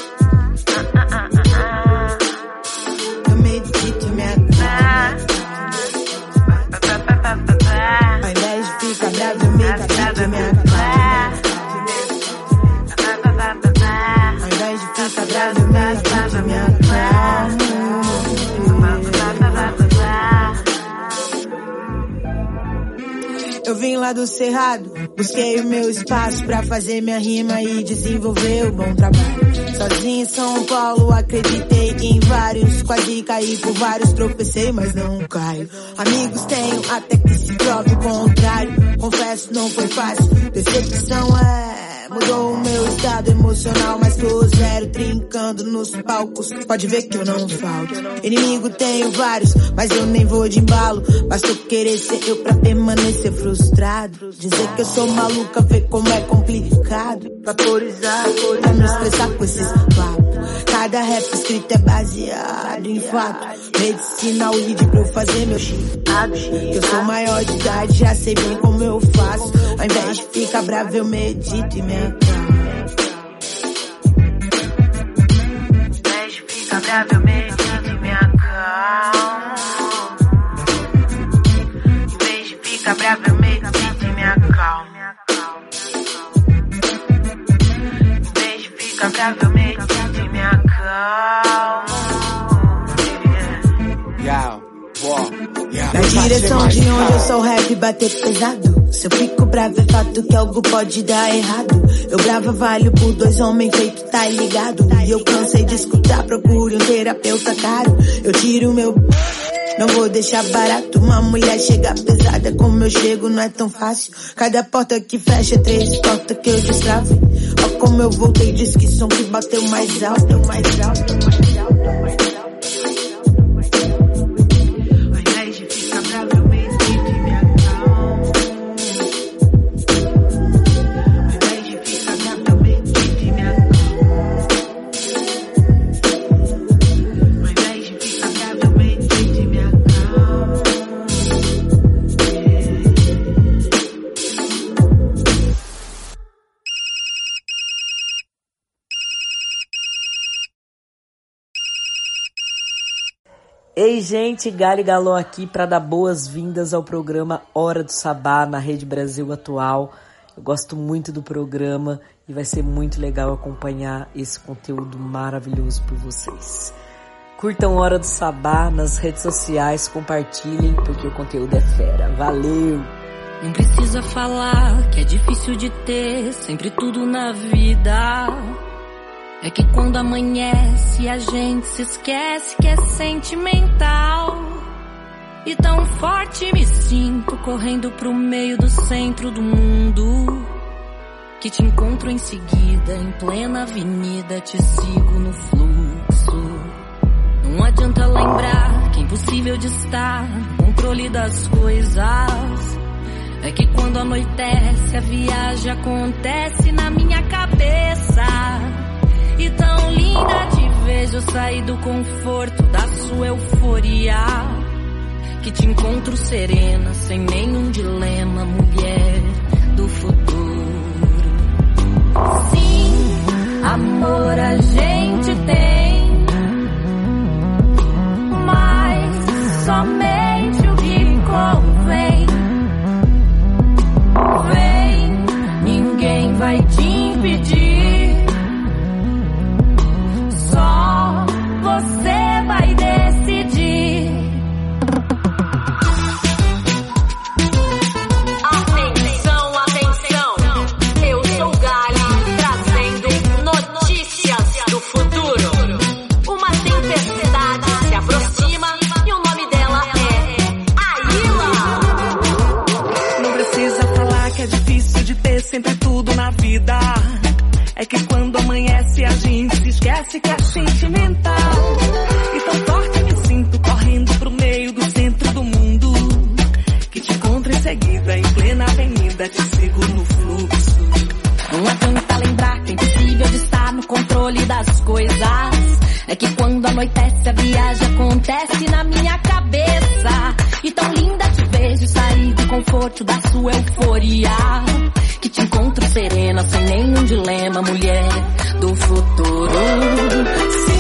lá do Cerrado. Busquei o meu espaço pra fazer minha rima e desenvolver o bom trabalho. Sozinho em São Paulo, acreditei em vários. Quase caí por vários, tropecei, mas não caio. Amigos tenho até que se prove o contrário. Confesso, não foi fácil. Decepção é. Mudou o meu estado emocional, mas tô zero trincando nos palcos. Pode ver que eu não falto. Inimigo tenho vários, mas eu nem vou de embalo. Basta eu querer ser eu pra permanecer frustrado. Dizer que eu sou maluca, ver como é complicado. Vaporizar, pra me expressar com esses papos. Cada rap escrito é baseado em fato. Medicina o lead pra eu fazer meu chipado. Eu sou maior de idade, já sei bem como eu faço. Ao invés de ficar bravo, eu medito e me acalmo. Bravo, eu medito e me acalmo. Em vez de ficar bravo, eu medito e me acalmo. Em vez de ficar bravo, eu Na direção de onde eu sou rap bater pesado. Se eu fico bravo é fato que algo pode dar errado. Eu brava valho por dois homens feito tá ligado. E eu cansei de escutar, procure um terapeuta caro. Eu tiro meu. Não vou deixar barato, uma mulher chega pesada como eu chego não é tão fácil. Cada porta que fecha, três portas que eu destravo. Ó como eu voltei, diz que som que bateu mais alto, mais alto, mais alto, mais alto. Ei, gente, Gali Galó aqui para dar boas-vindas ao programa Hora do Sabá na Rede Brasil Atual. Eu gosto muito do programa e vai ser muito legal acompanhar esse conteúdo maravilhoso por vocês. Curtam Hora do Sabá nas redes sociais, compartilhem porque o conteúdo é fera. Valeu! Não precisa falar que é difícil de ter sempre tudo na vida. É que quando amanhece a gente se esquece que é sentimental. E tão forte me sinto correndo pro meio do centro do mundo. Que te encontro em seguida, em plena avenida, te sigo no fluxo. Não adianta lembrar que é impossível de estar no controle das coisas. É que quando anoitece, a viagem acontece na minha cabeça. E tão linda te vejo sair do conforto da sua euforia. Que te encontro serena, sem nenhum dilema, mulher do futuro. Sim, amor a gente tem, mas somente o que convém. Sempre tudo na vida. É que quando amanhece a gente se esquece que é sentimental. E tão forte me sinto correndo pro meio do centro do mundo. Que te encontro em seguida em plena avenida, te sigo no fluxo. Não adianta lembrar que é impossível de estar no controle das coisas. É que quando anoitece a viagem acontece na minha cabeça. E tão linda te vejo sair do conforto da sua euforia. Que te encontro serena, sem nenhum dilema, mulher do futuro.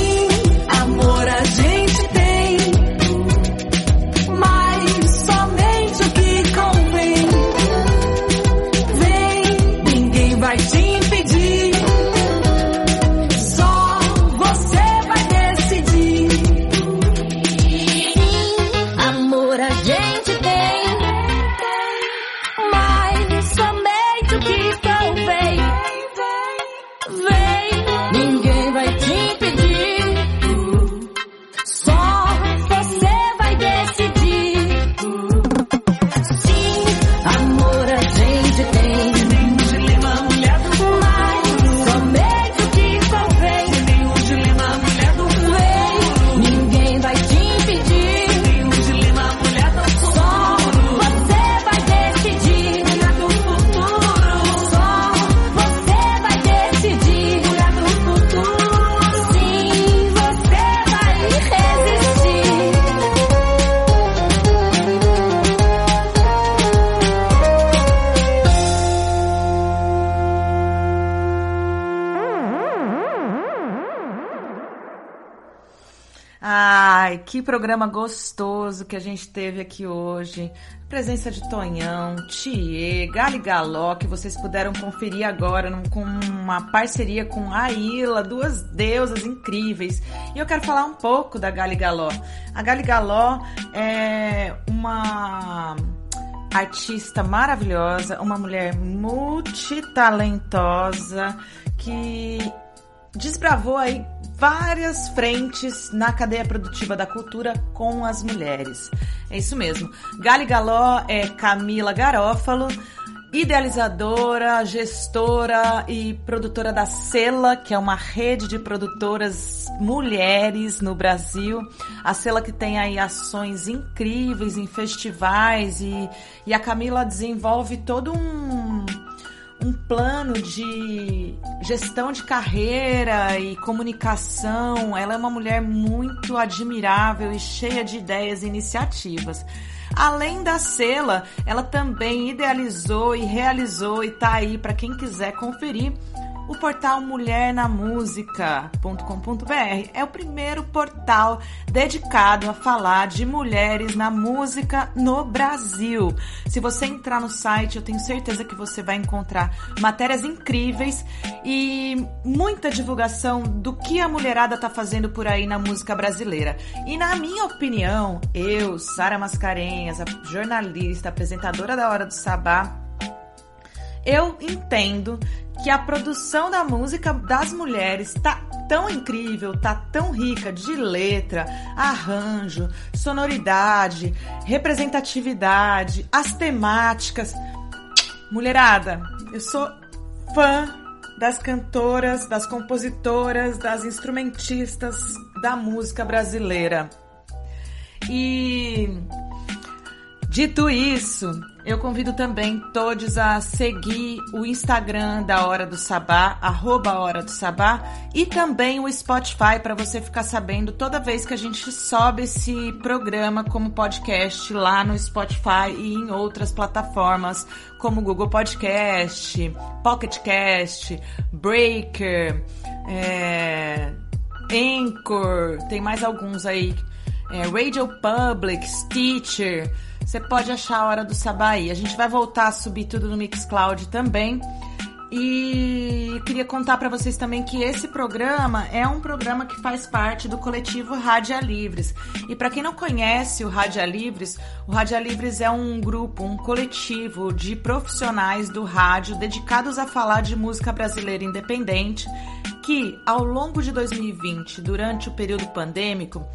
Programa gostoso que a gente teve aqui hoje. Presença de Tonhão, Thier, Gali Galó, que vocês puderam conferir agora com uma parceria com a Ila, duas deusas incríveis. E eu quero falar um pouco da Gali Galó. A Gali Galó é uma artista maravilhosa, uma mulher multitalentosa que desbravou aí várias frentes na cadeia produtiva da cultura com as mulheres. É isso mesmo. Gali Galó é Camila Garófalo, idealizadora, gestora e produtora da Sela, que é uma rede de produtoras mulheres no Brasil. A Sela que tem aí ações incríveis em festivais e, e a Camila desenvolve todo um um plano de gestão de carreira e comunicação. Ela é uma mulher muito admirável e cheia de ideias e iniciativas. Além da Sela, ela também idealizou e realizou e tá aí para quem quiser conferir o portal mulhernamusica.com.br. É o primeiro portal dedicado a falar de mulheres na música no Brasil. Se você entrar no site, eu tenho certeza que você vai encontrar matérias incríveis e muita divulgação do que a mulherada tá fazendo por aí na música brasileira. E na minha opinião, eu, Sara Mascarenhas, a jornalista, apresentadora da Hora do Sabá, eu entendo que a produção da música das mulheres tá tão incrível, tá tão rica de letra, arranjo, sonoridade, representatividade, as temáticas. Mulherada, eu sou fã das cantoras, das compositoras, das instrumentistas da música brasileira. E Dito isso, eu convido também todos a seguir o Instagram da Hora do Sabá, arroba Hora do Sabá, e também o Spotify para você ficar sabendo toda vez que a gente sobe esse programa como podcast lá no Spotify e em outras plataformas como Google Podcast, Pocket Cast, Breaker, é, Anchor, tem mais alguns aí, é, Radio Public, Stitcher. Você pode achar a Hora do Sabá aí. A gente vai voltar a subir tudo no Mixcloud também. E queria contar para vocês também que esse programa é um programa que faz parte do coletivo Rádia Livres. E para quem não conhece o Rádia Livres, o Rádia Livres é um grupo, um coletivo de profissionais do rádio dedicados a falar de música brasileira independente, que ao longo de 2020, durante o período pandêmico,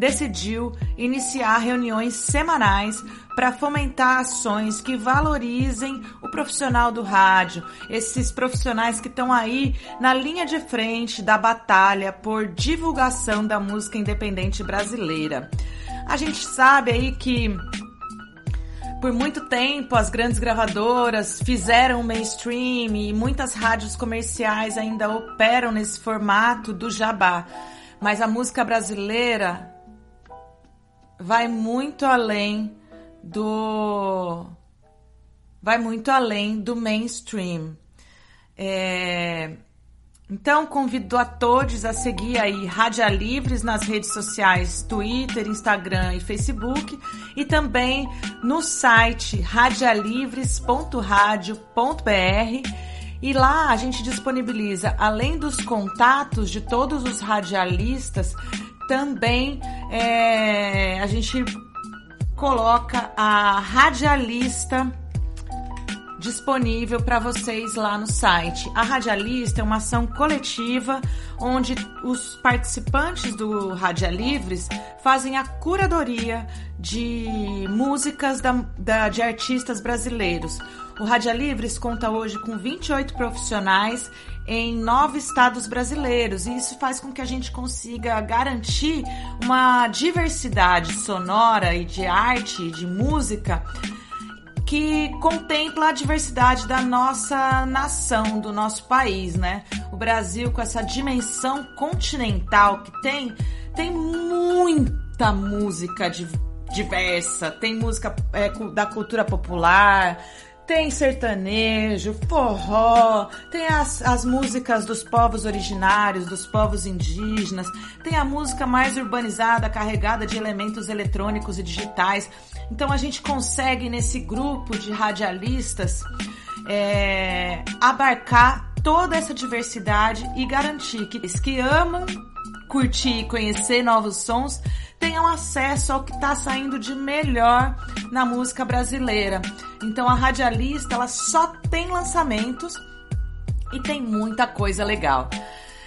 decidiu iniciar reuniões semanais para fomentar ações que valorizem o profissional do rádio, esses profissionais que estão aí na linha de frente da batalha por divulgação da música independente brasileira. A gente sabe aí que por muito tempo as grandes gravadoras fizeram mainstream e muitas rádios comerciais ainda operam nesse formato do jabá. Mas a música brasileira vai muito além do vai muito além do mainstream. É, então convido a todos a seguir aí Rádia Livres nas redes sociais, Twitter, Instagram e Facebook e também no site radialivres.radio.br e lá a gente disponibiliza, além dos contatos de todos os radialistas, também é, a gente coloca a radialista disponível para vocês lá no site. A Radialista é uma ação coletiva onde os participantes do Radia Livres fazem a curadoria de músicas da, da, de artistas brasileiros. O Radia Livres conta hoje com 28 profissionais em nove estados brasileiros e isso faz com que a gente consiga garantir uma diversidade sonora e de arte e de música que contempla a diversidade da nossa nação, do nosso país, né? O Brasil, com essa dimensão continental que tem, tem muita música diversa, tem música é, da cultura popular, tem sertanejo, forró, tem as, as músicas dos povos originários, dos povos indígenas, tem a música mais urbanizada, carregada de elementos eletrônicos e digitais. Então a gente consegue nesse grupo de radialistas é, abarcar toda essa diversidade e garantir que os que amam curtir e conhecer novos sons tenham acesso ao que está saindo de melhor na música brasileira. Então a radialista ela só tem lançamentos e tem muita coisa legal.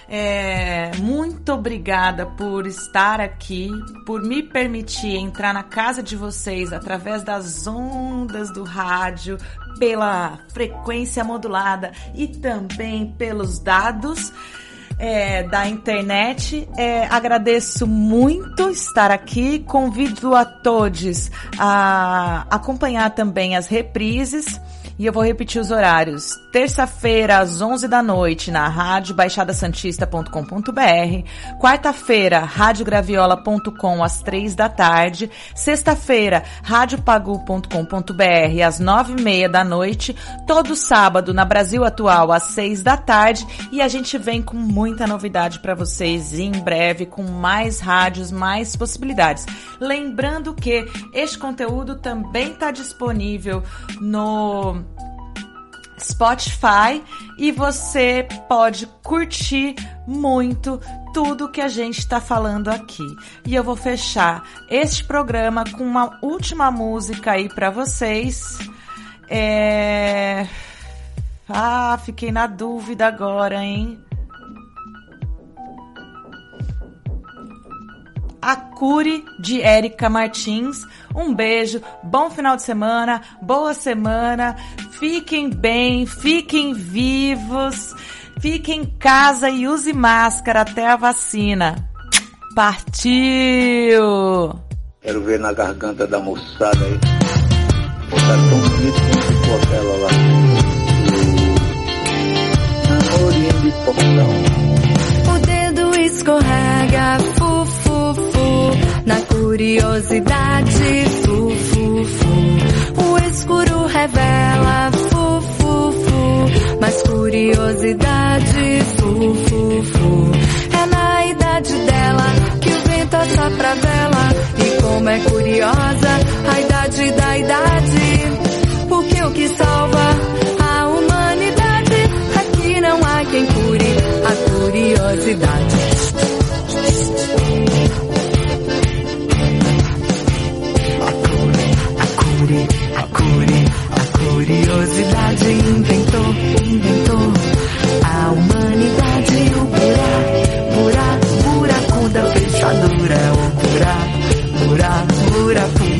É, muito obrigada por estar aqui, por me permitir entrar na casa de vocês através das ondas do rádio, pela frequência modulada e também pelos dados é, da internet. É, agradeço muito estar aqui. Convido a todos a acompanhar também as reprises. E eu vou repetir os horários. Terça-feira, às 11 da noite, na rádio baixadasantista.com.br. Quarta-feira, radiograviola.com, às 3 da tarde. Sexta-feira, radiopagu.com.br, às 9 e meia da noite. Todo sábado, na Brasil Atual, às 6 da tarde. E a gente vem com muita novidade para vocês em breve, com mais rádios, mais possibilidades. Lembrando que este conteúdo também está disponível no Spotify e você pode curtir muito tudo que a gente está falando aqui. E eu vou fechar este programa com uma última música aí para vocês. É... Ah, fiquei na dúvida agora, hein? A Cure de Érica Martins. Um beijo, bom final de semana, boa semana, fiquem bem, fiquem vivos, fiquem em casa e use máscara até a vacina. Partiu! Quero ver na garganta da moçada aí. Botar tão bonito como ficou aquela lá. Namorinho de portão. O dedo escorrega, curiosidade, fu, fu, fu. O escuro revela, fu, fu, fu, mas curiosidade, fu, fu, fu. É na idade dela que o vento assopra a vela. E como é curiosa a idade da idade.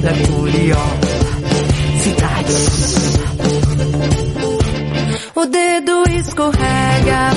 Buraco da curiosidade. O dedo escorrega,